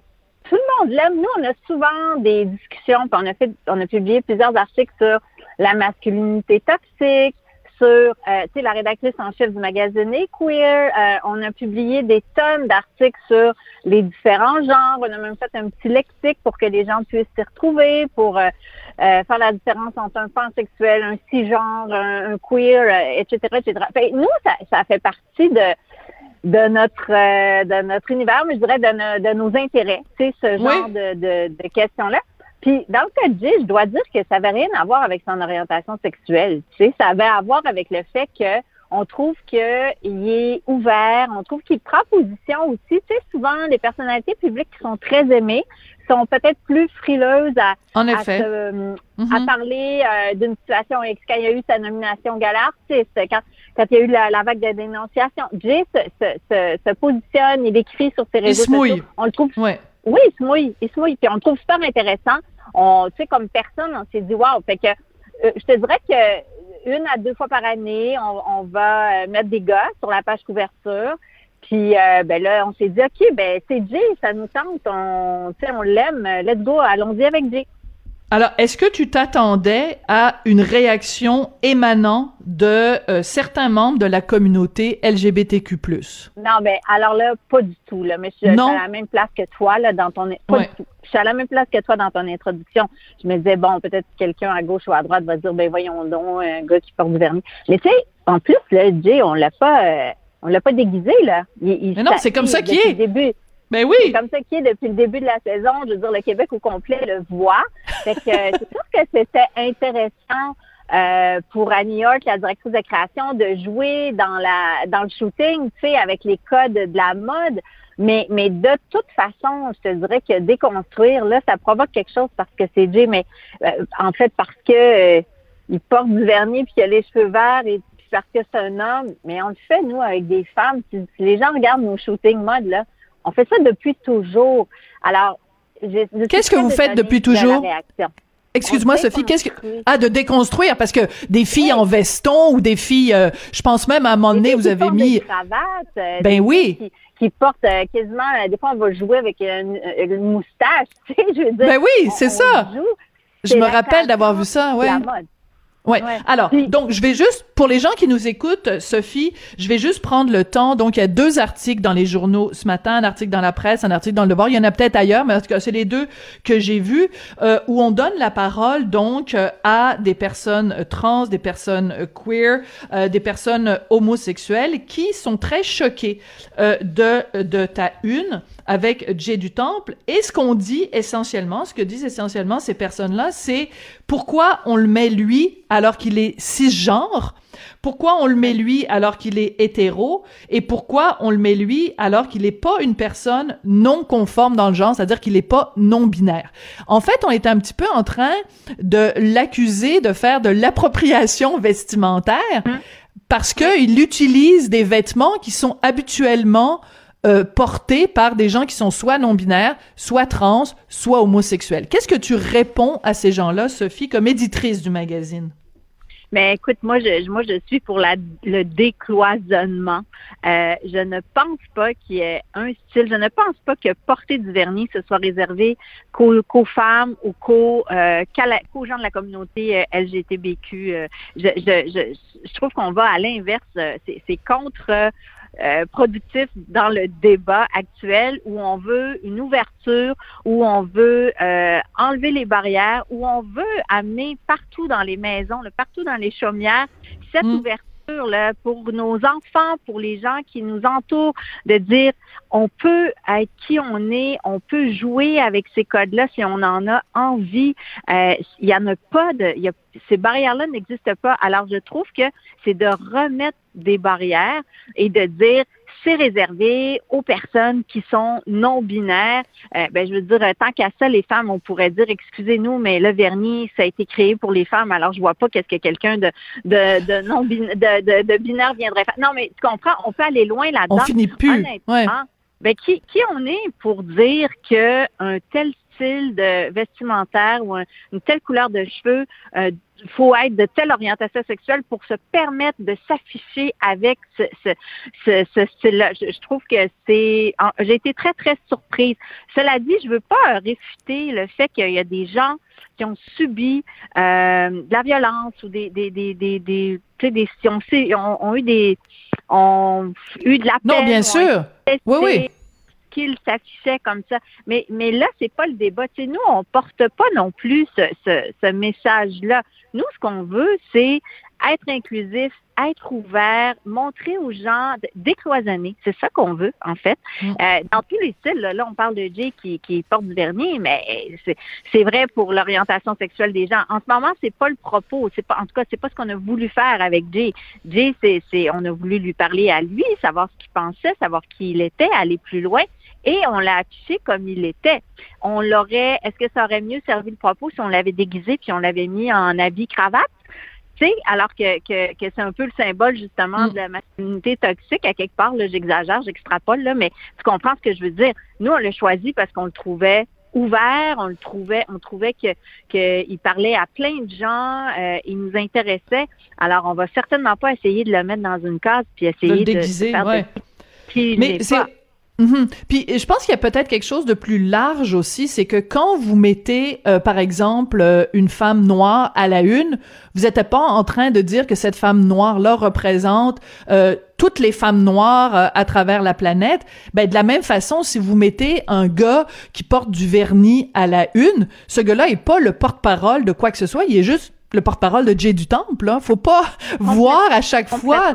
tout le monde l'aime. Nous, on a souvent des discussions, puis on a fait, on a publié plusieurs articles sur la masculinité toxique, sur, euh, tu sais, la rédactrice en chef du magazine Queer. Euh, on a publié des tonnes d'articles sur les différents genres. On a même fait un petit lexique pour que les gens puissent s'y retrouver, pour euh, faire la différence entre un pansexuel, un cisgenre, un, un queer, etc., etc. Fait, nous, ça, ça fait partie de de notre de notre univers, mais je dirais de, de nos intérêts, tu sais, ce genre de, de, de questions-là. Puis dans le cas de Jay, je dois dire que ça n'avait rien à voir avec son orientation sexuelle. Tu sais, ça avait à voir avec le fait que on trouve qu'il est ouvert, on trouve qu'il prend position aussi. Tu sais, souvent, les personnalités publiques qui sont très aimées sont peut-être plus frileuses à, en effet. à, mm-hmm. parler euh, d'une situation X. Quand il y a eu sa nomination gala artiste, quand, quand il y a eu la, la vague de dénonciation, Jay se, se, se, positionne, il écrit sur ses réseaux sociaux. On le trouve ouais. Oui, il se mouille, il se mouille. Puis on le trouve super intéressant. On, tu sais, comme personne, on s'est dit, waouh. Fait que, euh, je te dirais que une à deux fois par année, on, on va euh, mettre des gars sur la page couverture. Puis euh, ben là, on s'est dit, OK, ben c'est Jay, ça nous tente, on, on l'aime, let's go, allons-y avec Jay. Alors, est-ce que tu t'attendais à une réaction émanant de euh, certains membres de la communauté LGBTQ+. Non, mais alors là, pas du tout. Là, mais je suis à la même place que toi là dans ton. Pas du tout. Je suis à la même place que toi dans ton introduction. Je me disais bon, peut-être quelqu'un à gauche ou à droite va dire ben voyons donc un gars qui porte du vernis. Mais tu sais, en plus là, Jay, on l'a pas, euh, on l'a pas déguisé là. Il, mais non, c'est comme ça qu'il est. Début. Ben oui. C'est comme ça qu'il est depuis le début de la saison. Je veux dire, le Québec au complet le voit. Fait que c'est sûr que c'était intéressant euh, pour Annie York, la directrice de création, de jouer dans la dans le shooting, tu sais, avec les codes de la mode. Mais, mais de toute façon, je te dirais que déconstruire, là, ça provoque quelque chose parce que c'est Jay, mais euh, en fait parce que euh, il porte du vernis puis qu'il a les cheveux verts et puis parce que c'est un homme. Mais on le fait, nous, avec des femmes. Si, les gens regardent nos shootings mode, là, on fait ça depuis toujours. Alors, qu'est-ce que vous faites depuis toujours? Excuse-moi, Sophie, qu'est-ce que ah de déconstruire parce que des filles en veston ou des filles, euh, je pense même à un moment donné vous avez mis des cravates, euh, ben oui, qui, portent euh, quasiment des fois on va jouer avec une, moustache, <laughs> tu sais, je veux dire. Ben oui, c'est ça. je me rappelle d'avoir vu ça, ouais. Ouais. Alors, donc, je vais juste, pour les gens qui nous écoutent, Sophie, je vais juste prendre le temps. Donc, il y a deux articles dans les journaux ce matin, un article dans la presse, un article dans le Devoir. Il y en a peut-être ailleurs, mais en tout cas, c'est les deux que j'ai vus, euh, où on donne la parole, donc, euh, à des personnes euh, trans, des personnes queer, des personnes homosexuelles qui sont très choquées de, de ta une avec Jay du Temple. Et ce qu'on dit essentiellement, ce que disent essentiellement ces personnes-là, c'est pourquoi on le met lui alors qu'il est cisgenre, pourquoi on le met lui alors qu'il est hétéro? Et pourquoi on le met lui alors qu'il n'est pas une personne non conforme dans le genre, c'est-à-dire qu'il n'est pas non binaire. En fait, on est un petit peu en train de l'accuser de faire de l'appropriation vestimentaire mmh. parce qu'il utilise des vêtements qui sont habituellement euh, portés par des gens qui sont soit non-binaires, soit trans, soit homosexuels. Qu'est-ce que tu réponds à ces gens-là, Sophie, comme éditrice du magazine? Mais écoute, moi, je, moi, je suis pour la, le décloisonnement. Euh, je ne pense pas qu'il y ait un style. Je ne pense pas que porter du vernis ce soit réservé qu'aux, femmes ou qu'aux, euh, qu'aux gens de la communauté. Euh, je, je, je, trouve qu'on va à l'inverse. C'est contre euh, productif dans le débat actuel où on veut une ouverture, où on veut euh, enlever les barrières, où on veut amener partout dans les maisons, partout dans les chaumières, cette mm. ouverture Là, pour nos enfants, pour les gens qui nous entourent, de dire on peut être qui on est, on peut jouer avec ces codes-là si on en a envie. Euh, il y en a pas de, y a, ces barrières-là n'existent pas. Alors je trouve que c'est de remettre des barrières et de dire c'est réservé aux personnes qui sont non binaires. Euh, ben, je veux dire, tant qu'à ça, les femmes, on pourrait dire, excusez-nous, mais le vernis, ça a été créé pour les femmes. Alors, je vois pas qu'est-ce que quelqu'un de, de, de non binaire, de, de, binaire viendrait faire. Non, mais tu comprends, on peut aller loin là-dedans. On finit plus. Ouais. Ben, qui, qui on est pour dire que un tel style de vestimentaire ou une telle couleur de cheveux euh, faut être de telle orientation sexuelle pour se permettre de s'afficher avec ce, ce, ce, style-là? Je, trouve que c'est... J'ai été très, très surprise. Cela dit, je veux pas réfuter le fait qu'il y a des gens qui ont subi euh, de la violence ou des des des des, des, des ont, ont, eu des ont eu de la peine. Non, bien sûr. Oui, oui qu'il s'affichait comme ça. Mais, mais là, c'est pas le débat. Tu nous, on porte pas non plus ce, ce, ce message-là. Nous, ce qu'on veut, c'est être inclusif, être ouvert, montrer aux gens, décloisonner. C'est ça qu'on veut, en fait. Mm. Euh, dans tous les styles, là, on parle de Jay qui, qui porte du vernis, mais c'est vrai pour l'orientation sexuelle des gens. En ce moment, c'est pas le propos. C'est pas, en tout cas, c'est pas ce qu'on a voulu faire avec Jay. Jay, c'est, on a voulu lui parler à lui, savoir ce qu'il pensait, savoir qui il était, aller plus loin et on l'a affiché comme il était. On l'aurait, est-ce que ça aurait mieux servi le propos si on l'avait déguisé puis on l'avait mis en habit cravate? Alors que, que, que c'est un peu le symbole justement mm. de la masculinité toxique à quelque part. Là, j'exagère, j'extrapole là, mais tu comprends ce que je veux dire. Nous, on l'a choisi parce qu'on le trouvait ouvert, on le trouvait, on trouvait que qu'il parlait à plein de gens, euh, il nous intéressait. Alors, on va certainement pas essayer de le mettre dans une case puis essayer de, déguiser, faire ouais. mais c'est Mhm. Puis je pense qu'il y a peut-être quelque chose de plus large aussi, c'est que quand vous mettez, euh, par exemple, euh, une femme noire à la une, vous n'êtes pas en train de dire que cette femme noire-là représente euh, toutes les femmes noires à travers la planète. Ben de la même façon, si vous mettez un gars qui porte du vernis à la une, ce gars-là est pas le porte-parole de quoi que ce soit, il est juste le porte-parole de Jay du Temple. Là. Faut pas <laughs> voir à chaque fois.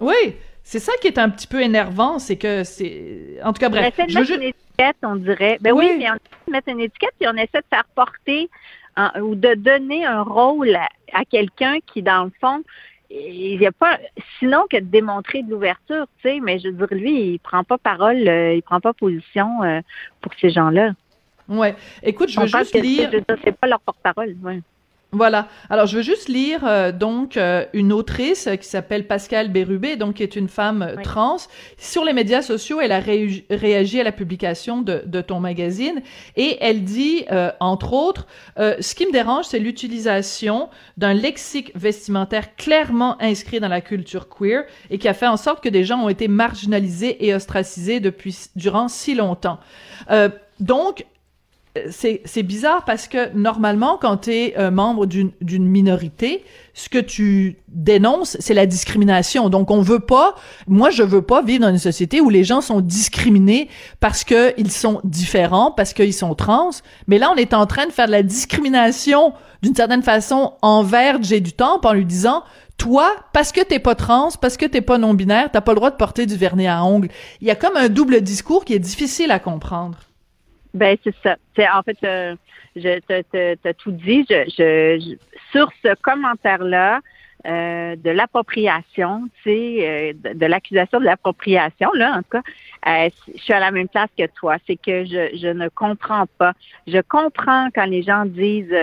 Oui. C'est ça qui est un petit peu énervant, c'est que c'est. En tout cas, bref. On essaie de mettre une étiquette, on dirait. Ben oui, mais on essaie de mettre une étiquette et on essaie de faire porter ou de donner un rôle à, quelqu'un qui, dans le fond, il n'y a pas sinon que de démontrer de l'ouverture, tu sais, mais je veux dire, lui, il prend pas parole, euh, il prend pas position euh, pour ces gens-là. Ouais. Écoute, je veux juste lire. C'est pas leur porte-parole, ouais. Voilà. Alors, je veux juste lire euh, donc euh, une autrice qui s'appelle Pascal Bérubé, donc qui est une femme euh, trans. Sur les médias sociaux, elle a réagi à la publication de, de, ton magazine et elle dit, entre autres, ce qui me dérange, c'est l'utilisation d'un lexique vestimentaire clairement inscrit dans la culture queer et qui a fait en sorte que des gens ont été marginalisés et ostracisés depuis durant si longtemps. donc, c'est bizarre parce que normalement, quand tu es euh, membre d'une minorité, ce que tu dénonces, c'est la discrimination. Donc, on veut pas, moi, je veux pas vivre dans une société où les gens sont discriminés parce qu'ils sont différents, parce qu'ils sont trans. Mais là, on est en train de faire de la discrimination d'une certaine façon envers Jay du Temple en lui disant, toi, parce que t'es pas trans, parce que t'es pas non-binaire, t'as pas le droit de porter du vernis à ongles. Il y a comme un double discours qui est difficile à comprendre. Ben c'est ça. C'est en fait, euh, je t'as tout dit. Je, je, sur ce commentaire-là euh, de l'appropriation, tu sais, euh, de, l'accusation de l'appropriation, là, en tout cas, euh, je suis à la même place que toi. C'est que je, je ne comprends pas. Je comprends quand les gens disent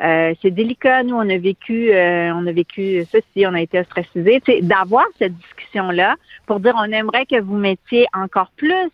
c'est délicat. Nous, on a vécu, on a vécu ceci, on a été ostracisés. Tu d'avoir cette discussion-là pour dire on aimerait que vous mettiez encore plus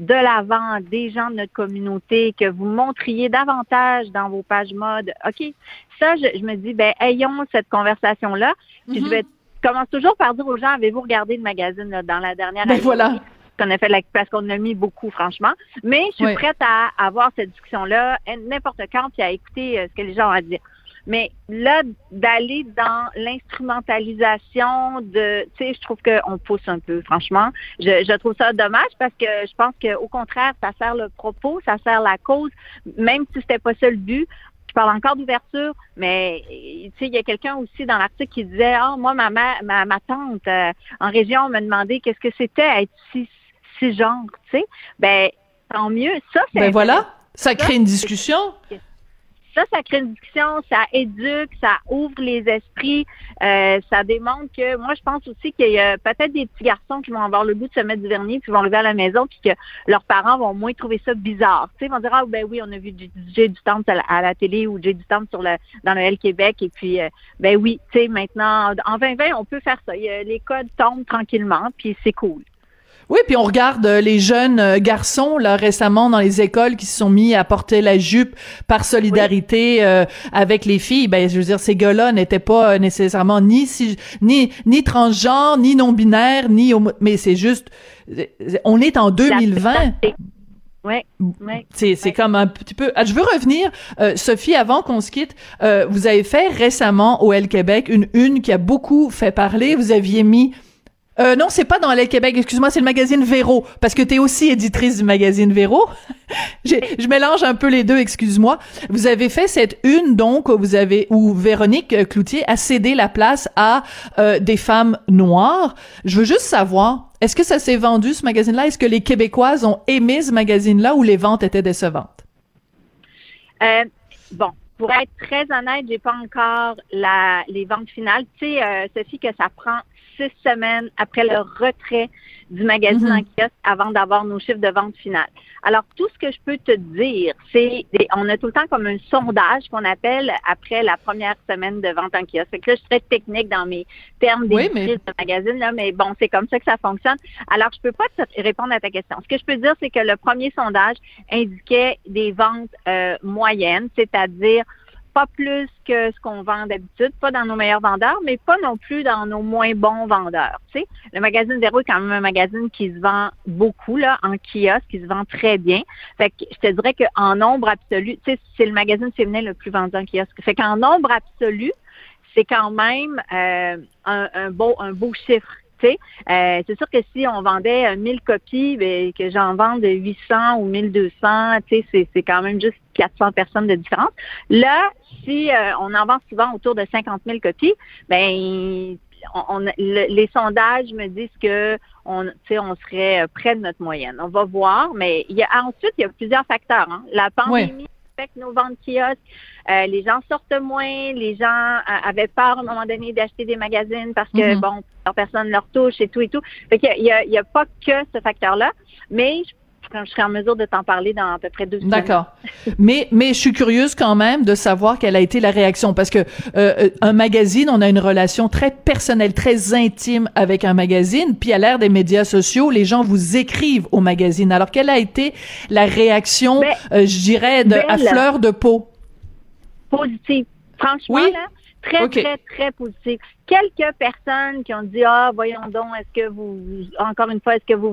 de l'avant des gens de notre communauté, que vous montriez davantage dans vos pages mode. OK, ça, je, me dis, ben, ayons cette conversation-là. Puis je mhm. vais commence toujours par dire aux gens, avez-vous regardé le magazine dans la dernière ben voilà. qu'on a fait la, parce qu'on a mis beaucoup, franchement. Mais je suis prête à avoir cette discussion-là n'importe quand puis à écouter euh, ce que les gens ont à dire. Mais là, d'aller dans l'instrumentalisation de, tu sais, je trouve qu'on pousse un peu, franchement. Je, je, trouve ça dommage parce que je pense qu'au contraire, ça sert le propos, ça sert la cause, même si c'était pas ça le but. Je parle encore d'ouverture, mais tu sais, il y a quelqu'un aussi dans l'article qui disait, ah, moi, ma, ma, ma tante euh, en région m'a demandé qu'est-ce que c'était être si, si genre, tu sais. Ben, tant mieux. Ça, c'est. Ben voilà, ça crée une discussion ça, ça crée une discussion, ça éduque, ça ouvre les esprits, euh, ça démontre que moi, je pense aussi qu'il y a peut-être des petits garçons qui vont avoir le goût de se mettre du vernis, puis vont arriver à la maison, puis que leurs parents vont moins trouver ça bizarre. Tu sais, ils vont dire ah ben oui, on a vu du du Temple à la, télé ou J du Temple sur le dans le L Québec, et puis euh, ben oui, tu sais, maintenant en 2020, on peut faire ça. les codes tombent tranquillement, puis c'est cool. Oui, puis on regarde euh, les jeunes euh, garçons là récemment dans les écoles qui se sont mis à porter la jupe par solidarité euh, avec les filles. Ben je veux dire ces gars-là n'étaient pas nécessairement ni si, ni ni transgenres, ni non binaires, ni mais c'est juste on est en 2020. Oui, C'est, c'est comme un petit peu. Ah, je veux revenir, Sophie, avant qu'on se quitte. vous avez fait récemment au L Québec une une qui a beaucoup fait parler. Vous aviez mis Euh, non, c'est pas dans les Québec. Excuse-moi, c'est le magazine Véro, parce que tu es aussi éditrice du magazine Véro. <laughs> je mélange un peu les deux. Excuse-moi. Vous avez fait cette une donc vous avez où Véronique Cloutier a cédé la place à euh, des femmes noires. Je veux juste savoir, est-ce que ça s'est vendu ce magazine-là? Est-ce que les Québécoises ont aimé ce magazine-là ou les ventes étaient décevantes? Euh, Bon, pour être très honnête, j'ai pas encore la, les ventes finales. Tu sais, euh, que ça prend six semaines après le retrait du magazine mhm. en kiosque avant d'avoir nos chiffres de vente finales. Alors, tout ce que je peux te dire, c'est, on a tout le temps comme un sondage qu'on appelle après la première semaine de vente en kiosque. Fait que là, je suis très technique dans mes termes des de magazine, là, mais bon, c'est comme ça que ça fonctionne. Alors, je peux pas te répondre à ta question. Ce que je peux dire, c'est que le premier sondage indiquait des ventes euh, moyennes, c'est-à-dire pas plus que ce qu'on vend d'habitude, pas dans nos meilleurs vendeurs, mais pas non plus dans nos moins bons vendeurs. Tu sais, le magazine Zéro est quand même un magazine qui se vend beaucoup là en kiosque, qui se vend très bien. Fait que je te dirais qu'en nombre absolu, tu sais, c'est le magazine féminin le plus vendu en kiosque. Fait qu'en nombre absolu, c'est quand même euh, un, un beau un beau chiffre. Euh, c'est sûr que si on vendait 1000 copies, ben, que j'en vende 800 ou 1200, c'est, c'est quand même juste 400 personnes de différence. Là, si euh, on en vend souvent autour de 50 000 copies, ben on, les sondages me disent que on, on serait près de notre moyenne. On va voir, mais il y a ensuite il y a plusieurs facteurs. Hein. La pandémie affecte nos ventes kiosques. Euh, les gens sortent moins, les gens euh, avaient peur à un moment donné d'acheter des magazines parce que, mm-hmm. bon, personne ne leur touche et tout et tout. Fait qu'il y a, il y a pas que ce facteur-là, mais je je serai en mesure de t'en parler dans à peu près deux semaines. D'accord. mais mais je suis curieuse quand même de savoir quelle a été la réaction parce que euh, euh, un magazine, on a une relation très personnelle, très intime avec un magazine. Puis à l'ère des médias sociaux, les gens vous écrivent au magazine. Alors quelle a été la réaction, ben, euh, je dirais, de, à fleur de peau? Positive. Franchement là, très très très positive quelques personnes qui ont dit ah voyons donc est-ce que vous encore une fois est-ce que vous,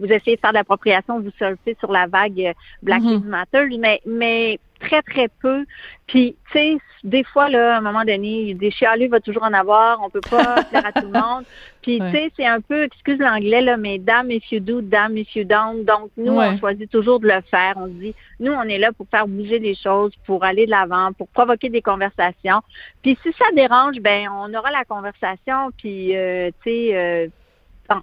vous, essayez de faire de l'appropriation vous surfez sur la vague Black mm-hmm. Lives Matter. Mais mais très très peu. Puis tu sais des fois là à un moment donné des chialus va toujours en avoir. On peut pas <laughs> faire à tout le monde. Puis tu sais c'est un peu excuse l'anglais là mais damn if you do damn if you don't donc nous on choisit toujours de le faire. On dit nous on est là pour faire bouger les choses pour aller de l'avant pour provoquer des conversations. Puis si ça dérange ben on aura la conversation, puis euh, tu sais, euh,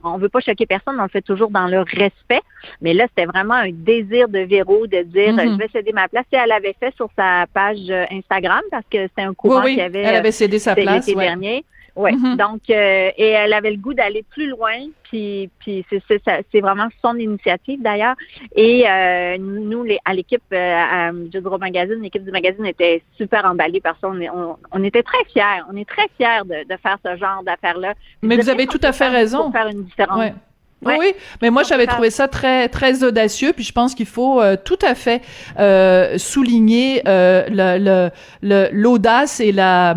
on veut pas choquer personne, on le fait toujours dans le respect. Mais là, c'était vraiment un désir de Véro de dire mm-hmm. je vais céder ma place. Et elle avait fait sur sa page euh, Instagram parce que c'était un courant qui avait. Elle avait cédé sa place. L'été dernier. Oui. Mm-hmm. Donc, euh, et elle avait le goût d'aller plus loin, puis, puis c'est vraiment son initiative d'ailleurs. Et euh, nous, les, à l'équipe euh, du gros magazine, l'équipe du magazine était super emballée par ça. On, on, était très fiers. On est très fiers de, de faire ce genre d'affaires-là. Mais vous avez tout à fait raison. Pour faire une différence. Oui, oui, mais moi j'avais trouvé ça très très audacieux, puis je pense qu'il faut euh, tout à fait euh, souligner euh, l'audace et la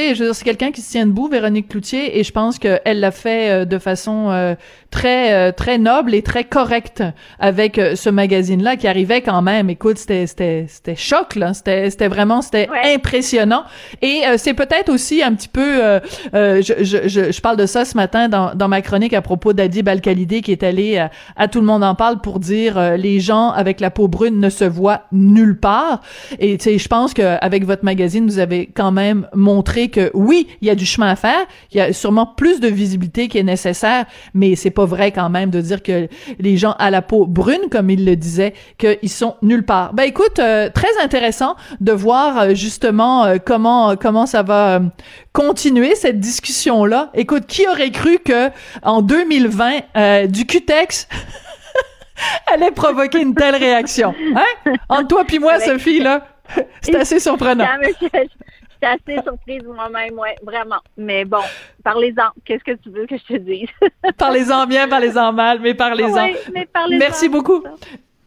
sais, je veux dire, c'est quelqu'un qui se tient debout, Véronique Cloutier, et je pense qu'elle l'a fait euh, de façon euh, très euh, très noble et très correcte avec ce magazine-là qui arrivait quand même. Écoute, c'était c'était c'était choc là, c'était c'était vraiment c'était impressionnant. Et c'est peut-être aussi un petit peu, je, je, je, je parle de ça ce matin dans dans ma chronique à propos d'Adib al qui est allé à, tout le monde en parle pour dire les gens avec la peau brune ne se voient nulle part. Et tu sais, je pense qu'avec votre magazine, vous avez quand même montré que oui, il y a du chemin à faire, il y a sûrement plus de visibilité qui est nécessaire, mais c'est pas vrai quand même de dire que les gens à la peau brune, comme il le disait, qu'ils sont nulle part. Ben écoute, euh, très intéressant de voir euh, justement euh, comment comment ça va continuer cette discussion là. Écoute, qui aurait cru que en 2020 du Cutex <laughs> allait provoquer une telle réaction, hein? Entre toi puis moi, Sophie là. <laughs> C'est assez surprenant. J'étais assez surprise moi-même, ouais, vraiment. Mais bon, parlez-en. Qu'est-ce que tu veux que je te dise? parlez-en bien, parlez-en mal, mais parlez-en. mais parlez-en. Merci beaucoup.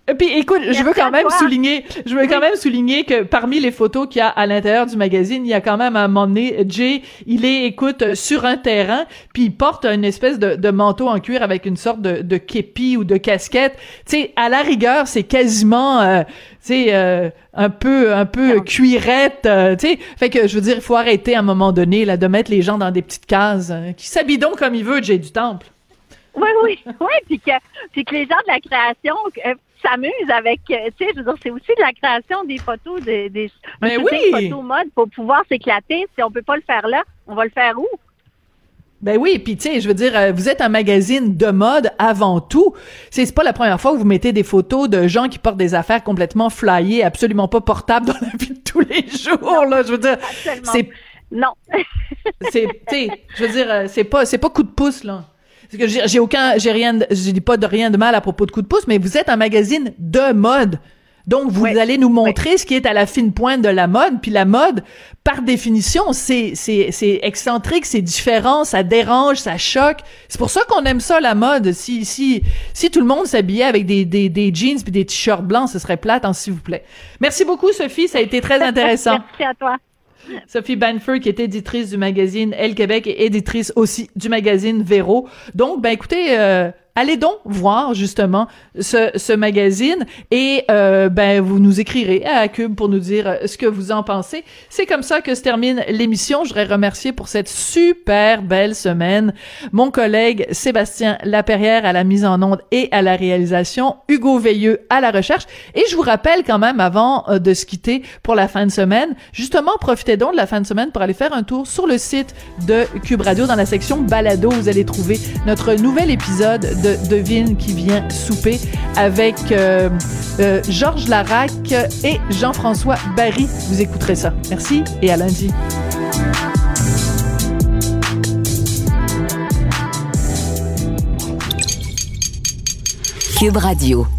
Et puis écoute, je veux quand même souligner, je veux quand même souligner que parmi les photos qu'il y a à l'intérieur du magazine, il y a quand même à un moment donné, Jay, il est, écoute, sur un terrain, puis il porte une espèce de, de manteau en cuir avec une sorte de, de képi ou de casquette. Tu sais, à la rigueur, c'est quasiment, euh, tu sais, euh, un peu, un peu cuirette, euh, tu sais. Fait que je veux dire, il faut arrêter à un moment donné là de mettre les gens dans des petites cases. Hein, qui s'habillent donc comme il veut, Jay du Temple. Oui, oui, oui, puis que, puis que les gens de la création s'amusent avec, euh, tu sais, je veux dire, c'est aussi de la création des photos, des, des Mais un oui! shooting photo mode pour pouvoir s'éclater. Si on peut pas le faire là, on va le faire où? Ben oui, puis tu sais, je veux dire, euh, vous êtes un magazine de mode avant tout. C'est pas la première fois que vous mettez des photos de gens qui portent des affaires complètement flyées, absolument pas portables dans la vie de tous les jours. Là, je veux dire, c'est Non. <laughs> c'est tu sais, je veux dire, euh, c'est pas c'est pas coup de pouce là. Parce que j'ai aucun, j'ai rien, je dis pas de rien de mal à propos de coup de pouce, mais vous êtes un magazine de mode. Donc, vous Oui. allez nous montrer ce qui est à la fine pointe de la mode. Puis la mode, par définition, c'est, c'est, c'est excentrique, c'est différent, ça dérange, ça choque. C'est pour ça qu'on aime ça, la mode. Si, si, si tout le monde s'habillait avec des, des, des jeans puis des t-shirts blancs, ce serait plate, hein, s'il vous plaît. Merci beaucoup, Sophie. Ça a été très <laughs> intéressant. Merci à toi. <laughs> Sophie Banford, qui est éditrice du magazine Elle Québec et éditrice aussi du magazine Véro. Donc, ben écoutez, euh, allez donc voir justement ce, magazine et euh, ben vous nous écrirez à Cube pour nous dire ce que vous en pensez. C'est comme ça que se termine l'émission. Je voudrais remercier pour cette super belle semaine mon collègue Sébastien Laperrière à la mise en onde et à la réalisation, Hugo Veilleux à la recherche. Et je vous rappelle quand même avant euh, de se quitter pour la fin de semaine, justement profitez donc de la fin de semaine pour aller faire un tour sur le site de Cube Radio dans la section balado. Vous allez trouver notre nouvel épisode de Devine qui vient souper avec euh, euh, Georges Larac et Jean-François Barry. Vous écouterez ça. Merci et à lundi. Cube Radio.